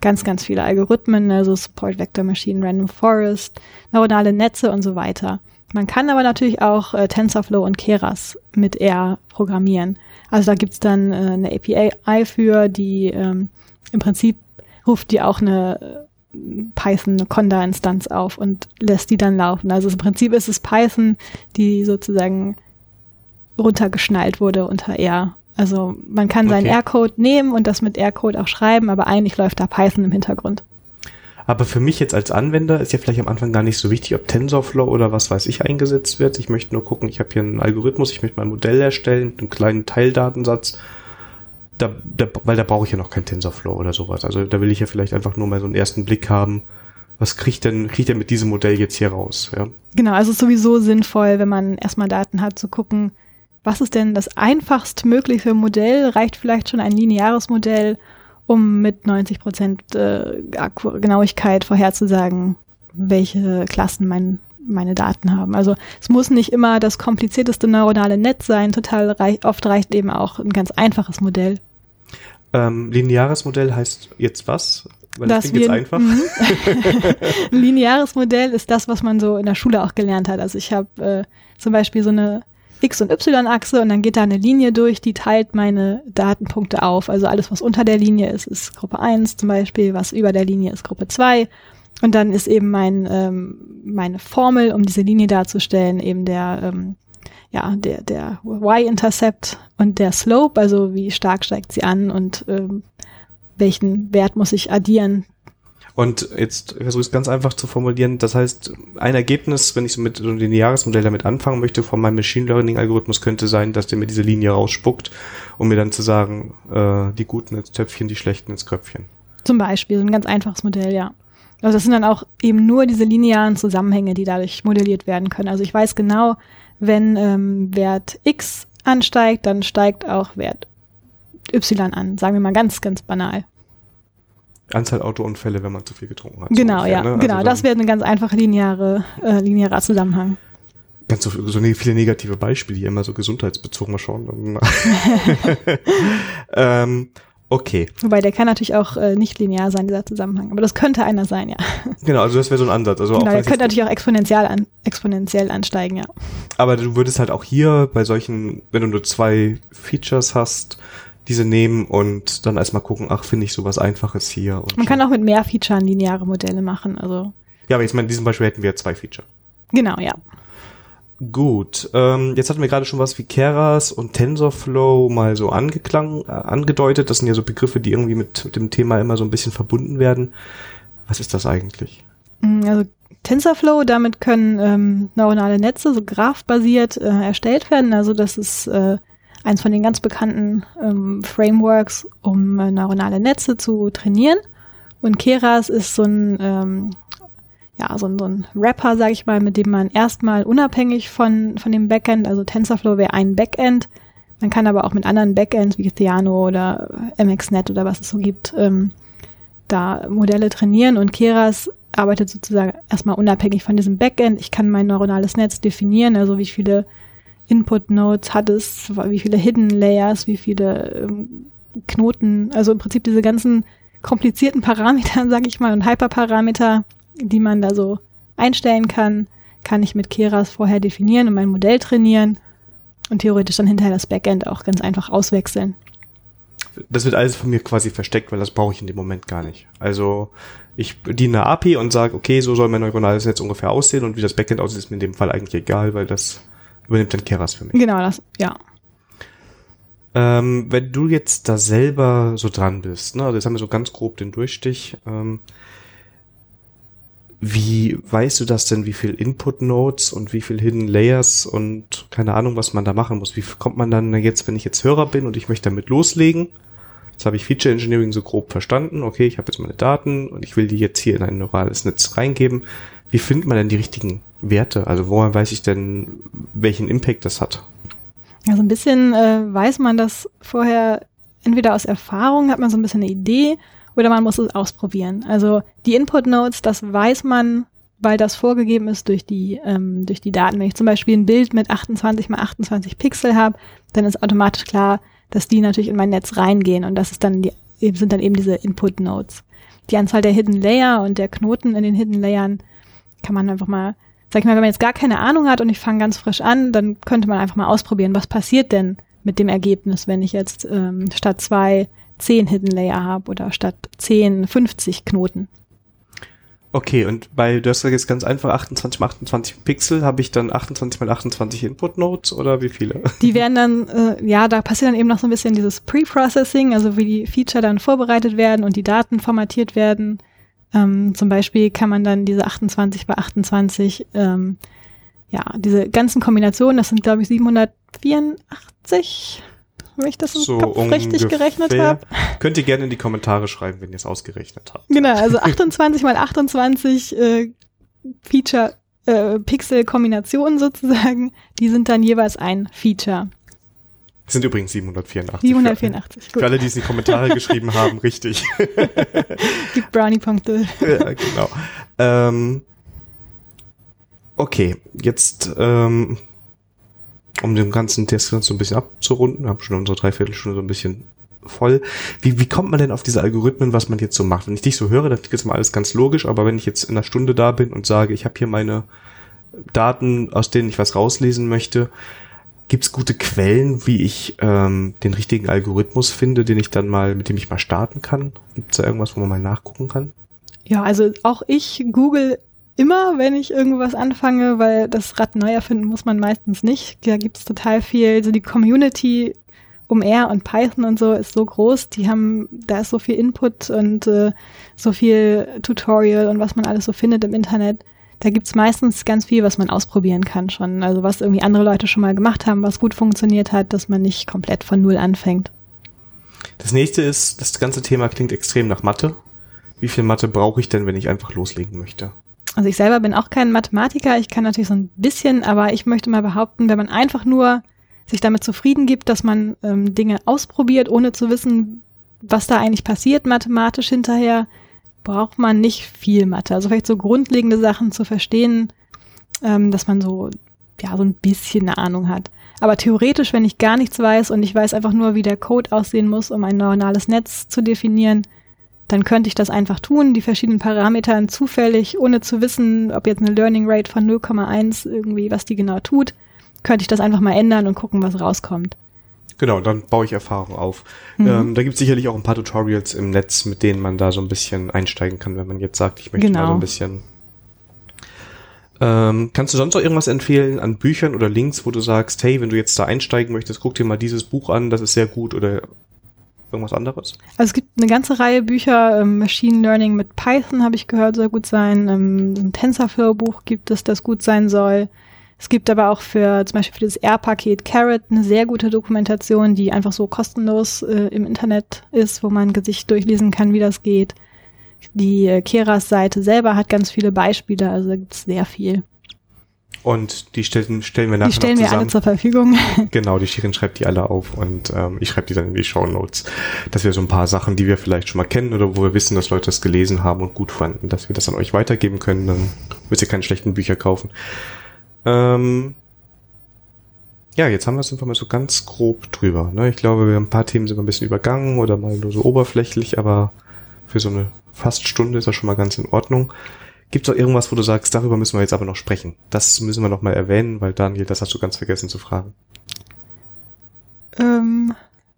ganz, ganz viele Algorithmen, also Support Vector Machine, Random Forest, neuronale Netze und so weiter. Man kann aber natürlich auch äh, TensorFlow und Keras mit R programmieren. Also da gibt's dann äh, eine API für, die ähm, im Prinzip ruft die auch eine Python Conda-Instanz auf und lässt die dann laufen. Also im Prinzip ist es Python, die sozusagen runtergeschnallt wurde unter R. Also man kann seinen Okay. R-Code nehmen und das mit R-Code auch schreiben, aber eigentlich läuft da Python im Hintergrund. Aber für mich jetzt als Anwender ist ja vielleicht am Anfang gar nicht so wichtig, ob TensorFlow oder was weiß ich eingesetzt wird. Ich möchte nur gucken, ich habe hier einen Algorithmus, ich möchte mein Modell erstellen, einen kleinen Teildatensatz. Da, da, weil da brauche ich ja noch kein TensorFlow oder sowas. Also da will ich ja vielleicht einfach nur mal so einen ersten Blick haben. Was kriegt denn, kriegt denn mit diesem Modell jetzt hier raus? Ja? Genau, also ist sowieso sinnvoll, wenn man erstmal Daten hat, zu gucken, was ist denn das einfachst mögliche Modell? Reicht vielleicht schon ein lineares Modell, um mit 90 Prozent äh, Genauigkeit vorherzusagen, welche Klassen mein, meine Daten haben. Also es muss nicht immer das komplizierteste neuronale Netz sein. Total reich, oft reicht eben auch ein ganz einfaches Modell. Ähm, lineares Modell heißt jetzt was? Weil das klingt jetzt einfach. Mhm. ein lineares Modell ist das, was man so in der Schule auch gelernt hat. Also ich habe äh, zum Beispiel so eine X- und Y-Achse und dann geht da eine Linie durch, die teilt meine Datenpunkte auf. Also alles, was unter der Linie ist, ist Gruppe 1 zum Beispiel, was über der Linie ist Gruppe 2. Und dann ist eben mein, ähm, meine Formel, um diese Linie darzustellen, eben der, ähm, ja, der, der Y-Intercept und der Slope, also wie stark steigt sie an und ähm, welchen Wert muss ich addieren, Und jetzt versuche ich es ganz einfach zu formulieren. Das heißt, ein Ergebnis, wenn ich so mit so ein lineares Modell damit anfangen möchte, von meinem Machine Learning Algorithmus könnte sein, dass der mir diese Linie rausspuckt, um mir dann zu sagen, äh, die Guten ins Töpfchen, die Schlechten ins Köpfchen. Zum Beispiel, so ein ganz einfaches Modell, ja. Also das sind dann auch eben nur diese linearen Zusammenhänge, die dadurch modelliert werden können. Also ich weiß genau, wenn ähm, Wert X ansteigt, dann steigt auch Wert Y an. Sagen wir mal ganz, ganz banal. Anzahl Autounfälle, wenn man zu viel getrunken hat. Genau, ungefähr, ja. ne? Also Genau, das wäre eine ganz einfache lineare, äh, linearer Zusammenhang. Ganz so, so ne- viele negative Beispiele, hier immer so gesundheitsbezogen mal schauen. Ähm, okay, Wobei der kann natürlich auch äh, nicht linear sein, dieser Zusammenhang. Aber das könnte einer sein, ja. genau, also das wäre so ein Ansatz. Also Genau, der könnte natürlich auch exponentiell, an, exponentiell ansteigen, ja. Aber du würdest halt auch hier bei solchen, wenn du nur zwei Features hast, diese nehmen und dann erstmal gucken, ach, finde ich sowas Einfaches hier. Man kann auch mit mehr Features lineare Modelle machen. Also ja, aber jetzt mal in diesem Beispiel hätten wir zwei Feature. genau, ja. Gut, ähm, jetzt hatten wir gerade schon was wie Keras und TensorFlow mal so angeklang, äh, angedeutet. Das sind ja so Begriffe, die irgendwie mit, dem Thema immer so ein bisschen verbunden werden. Was ist das eigentlich? Mm, Also TensorFlow, damit können ähm, neuronale Netze so graphbasiert äh, erstellt werden. Also das ist äh, eins von den ganz bekannten ähm, Frameworks, um äh, neuronale Netze zu trainieren. Und Keras ist so ein, ähm, ja, so ein, so ein Wrapper, sage ich mal, mit dem man erstmal unabhängig von, von dem Backend, also TensorFlow wäre ein Backend, man kann aber auch mit anderen Backends wie Theano oder MXNet oder was es so gibt, ähm, da Modelle trainieren. Und Keras arbeitet sozusagen erstmal unabhängig von diesem Backend. Ich kann mein neuronales Netz definieren, also wie viele Input-Nodes hat es, wie viele Hidden Layers, wie viele ähm, Knoten, also im Prinzip diese ganzen komplizierten Parameter, sag ich mal, und Hyperparameter, die man da so einstellen kann, kann ich mit Keras vorher definieren und mein Modell trainieren und theoretisch dann hinterher das Backend auch ganz einfach auswechseln. Das wird alles von mir quasi versteckt, weil das brauche ich in dem Moment gar nicht. Also ich bediene eine API und sage, okay, so soll mein neuronales Netz ungefähr aussehen und wie das Backend aussieht, ist mir in dem Fall eigentlich egal, weil das übernimmt dann Keras für mich. Genau, das, ja. Ähm, wenn du jetzt da selber so dran bist, ne, also jetzt haben wir so ganz grob den Durchstich, ähm, wie weißt du das denn, wie viel Input-Nodes und wie viel Hidden Layers und keine Ahnung, was man da machen muss? Wie kommt man dann jetzt, wenn ich jetzt Hörer bin und ich möchte damit loslegen? Jetzt habe ich Feature Engineering so grob verstanden. Okay, ich habe jetzt meine Daten und ich will die jetzt hier in ein neurales Netz reingeben. Wie findet man denn die richtigen Werte? Also woran weiß ich denn, welchen Impact das hat? Also ein bisschen äh, weiß man das vorher, entweder aus Erfahrung hat man so ein bisschen eine Idee oder man muss es ausprobieren. Also die Input Nodes, das weiß man weil das vorgegeben ist durch die, ähm, durch die Daten. Wenn ich zum Beispiel ein Bild mit 28 mal 28 Pixel habe, dann ist automatisch klar, dass die natürlich in mein Netz reingehen und das ist dann die, sind dann eben diese Input Nodes. Die Anzahl der Hidden Layer und der Knoten in den Hidden Layern kann man einfach mal, sag ich mal, wenn man jetzt gar keine Ahnung hat und ich fange ganz frisch an, dann könnte man einfach mal ausprobieren, was passiert denn mit dem Ergebnis, wenn ich jetzt ähm, statt zwei zehn Hidden Layer habe oder statt zehn 50 Knoten. Okay, und bei, du hast ja jetzt ganz einfach 28 mal 28 Pixel, habe ich dann 28 mal 28 Input Nodes oder wie viele? Die werden dann, äh, ja, da passiert dann eben noch so ein bisschen dieses Pre-Processing, also wie die Feature dann vorbereitet werden und die Daten formatiert werden. Ähm, zum Beispiel kann man dann diese 28 bei 28, ähm, ja, diese ganzen Kombinationen, das sind glaube ich 784 wenn ich das im So Kopf richtig gerechnet habe. Könnt ihr gerne in die Kommentare schreiben, wenn ihr es ausgerechnet habt. Genau, also 28 mal 28 äh, Feature äh, Pixel Kombinationen sozusagen, die sind dann jeweils ein Feature. Es sind übrigens 784. 784. Für Gut, alle, die es in die Kommentare geschrieben haben, richtig. gibt Brownie Punkte. ja, genau. Ähm, okay, jetzt ähm, um den ganzen Test so ein bisschen abzurunden, wir haben schon unsere Dreiviertelstunde so ein bisschen voll. Wie, wie kommt man denn auf diese Algorithmen, was man jetzt so macht? Wenn ich dich so höre, dann klingt das mal alles ganz logisch, aber wenn ich jetzt in einer Stunde da bin und sage, ich habe hier meine Daten, aus denen ich was rauslesen möchte, gibt es gute Quellen, wie ich ähm, den richtigen Algorithmus finde, den ich dann mal, mit dem ich mal starten kann? Gibt es da irgendwas, wo man mal nachgucken kann? Ja, also auch ich google immer, wenn ich irgendwas anfange, weil das Rad neu erfinden muss man meistens nicht. Da gibt's total viel. Also die Community um R und Python und so ist so groß. Die haben, da ist so viel Input und äh, so viel Tutorial und was man alles so findet im Internet. Da gibt's meistens ganz viel, was man ausprobieren kann schon. Also was irgendwie andere Leute schon mal gemacht haben, was gut funktioniert hat, dass man nicht komplett von Null anfängt. Das nächste ist, das ganze Thema klingt extrem nach Mathe. Wie viel Mathe brauche ich denn, wenn ich einfach loslegen möchte? Also ich selber bin auch kein Mathematiker, ich kann natürlich so ein bisschen, aber ich möchte mal behaupten, wenn man einfach nur sich damit zufrieden gibt, dass man ähm, Dinge ausprobiert, ohne zu wissen, was da eigentlich passiert mathematisch hinterher, braucht man nicht viel Mathe. Also vielleicht so grundlegende Sachen zu verstehen, ähm, dass man so, ja, so ein bisschen eine Ahnung hat. Aber theoretisch, wenn ich gar nichts weiß und ich weiß einfach nur, wie der Code aussehen muss, um ein neuronales Netz zu definieren, dann könnte ich das einfach tun, die verschiedenen Parametern zufällig, ohne zu wissen, ob jetzt eine Learning Rate von 0,1 irgendwie, was die genau tut, könnte ich das einfach mal ändern und gucken, was rauskommt. Genau, dann baue ich Erfahrung auf. Mhm. Ähm, da gibt es sicherlich auch ein paar Tutorials im Netz, mit denen man da so ein bisschen einsteigen kann, wenn man jetzt sagt, ich möchte Genau. mal so ein bisschen. Ähm, kannst du sonst noch irgendwas empfehlen an Büchern oder Links, wo du sagst, hey, wenn du jetzt da einsteigen möchtest, guck dir mal dieses Buch an, das ist sehr gut oder irgendwas anderes? Also es gibt eine ganze Reihe Bücher, ähm, Machine Learning mit Python habe ich gehört, soll gut sein. Ähm, ein TensorFlow-Buch gibt es, das gut sein soll. Es gibt aber auch für zum Beispiel für das R-Paket Carrot eine sehr gute Dokumentation, die einfach so kostenlos äh, im Internet ist, wo man sich durchlesen kann, wie das geht. Die äh, Keras-Seite selber hat ganz viele Beispiele, also da gibt es sehr viel. Und die stellen, stellen wir nachher Die stellen wir alle zur Verfügung. Genau, die Shirin schreibt die alle auf und ähm, ich schreibe die dann in die Show Notes. Dass wir so ein paar Sachen, die wir vielleicht schon mal kennen oder wo wir wissen, dass Leute das gelesen haben und gut fanden, dass wir das an euch weitergeben können, dann müsst ihr keine schlechten Bücher kaufen. Ähm, ja, jetzt haben wir es einfach mal so ganz grob drüber. Ne? Ich glaube, wir haben ein paar Themen sind wir ein bisschen übergangen oder mal nur so oberflächlich, aber für so eine fast Stunde ist das schon mal ganz in Ordnung. Gibt es auch irgendwas, wo du sagst, darüber müssen wir jetzt aber noch sprechen? Das müssen wir noch mal erwähnen, weil Daniel, das hast du ganz vergessen zu fragen. ähm,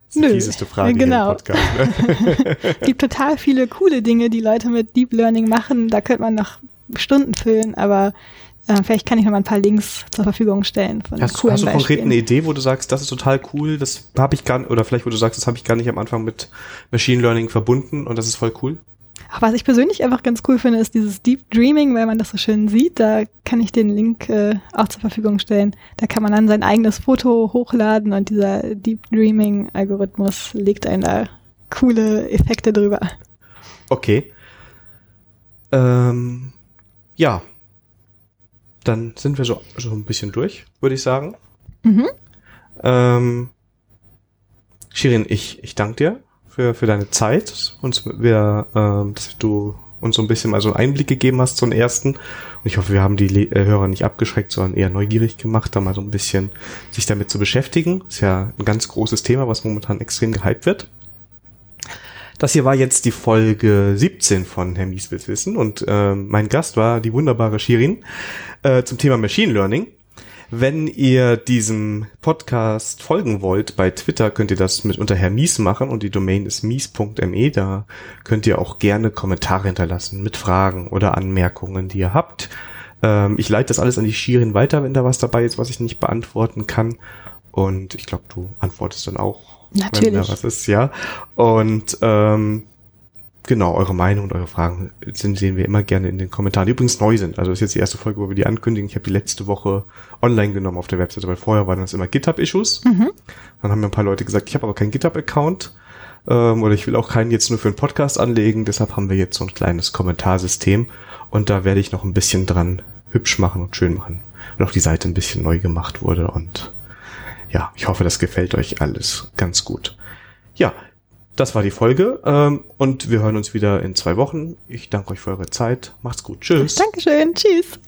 Das ist die Nö. fieseste Frage Genau. im Podcast. Ne? gibt total viele coole Dinge, die Leute mit Deep Learning machen. Da könnte man noch Stunden füllen, aber äh, vielleicht kann ich noch mal ein paar Links zur Verfügung stellen von Hast, coolen hast du konkret eine Idee, wo du sagst, das ist total cool, das habe ich gar oder vielleicht wo du sagst, das habe ich gar nicht am Anfang mit Machine Learning verbunden und das ist voll cool? Ach, was ich persönlich einfach ganz cool finde, ist dieses Deep Dreaming, weil man das so schön sieht. Da kann ich den Link äh, auch zur Verfügung stellen. Da kann man dann sein eigenes Foto hochladen und dieser Deep Dreaming Algorithmus legt einen da coole Effekte drüber. Okay. Ähm, ja. Dann sind wir so, so ein bisschen durch, würde ich sagen. Mhm. Ähm, Shirin, ich, ich danke dir für, für deine Zeit und wir, ähm, dass du und so ein bisschen mal so einen Einblick gegeben hast, einen ersten. Und ich hoffe, wir haben die Le äh, Hörer nicht abgeschreckt, sondern eher neugierig gemacht, da mal so ein bisschen sich damit zu beschäftigen. Ist ja ein ganz großes Thema, was momentan extrem gehypt wird. Das hier war jetzt die Folge 17 von Herr Mies will wissen und äh, mein Gast war die wunderbare Shirin äh, zum Thema Machine Learning. Wenn ihr diesem Podcast folgen wollt bei Twitter, könnt ihr das mit unter Herr Mies machen und die Domain ist mies.me. Da könnt ihr auch gerne Kommentare hinterlassen mit Fragen oder Anmerkungen, die ihr habt. Ähm, ich leite das alles an die Shirin weiter, wenn da was dabei ist, was ich nicht beantworten kann. Und ich glaube, du antwortest dann auch, Natürlich. wenn da was ist, ja. Und ähm, Genau, eure Meinung und eure Fragen sind, sehen wir immer gerne in den Kommentaren, die übrigens neu sind. Also das ist jetzt die erste Folge, wo wir die ankündigen. Ich habe die letzte Woche online genommen auf der Webseite, weil vorher waren das immer GitHub-Issues. Mhm. Dann haben mir ein paar Leute gesagt, ich habe aber keinen GitHub-Account ähm, oder ich will auch keinen jetzt nur für einen Podcast anlegen. Deshalb haben wir jetzt so ein kleines Kommentarsystem und da werde ich noch ein bisschen dran hübsch machen und schön machen. Und auch die Seite ein bisschen neu gemacht wurde und ja, ich hoffe, das gefällt euch alles ganz gut. Ja, das war die Folge ähm, und wir hören uns wieder in zwei Wochen. Ich danke euch für eure Zeit. Macht's gut. Tschüss. Dankeschön. Tschüss.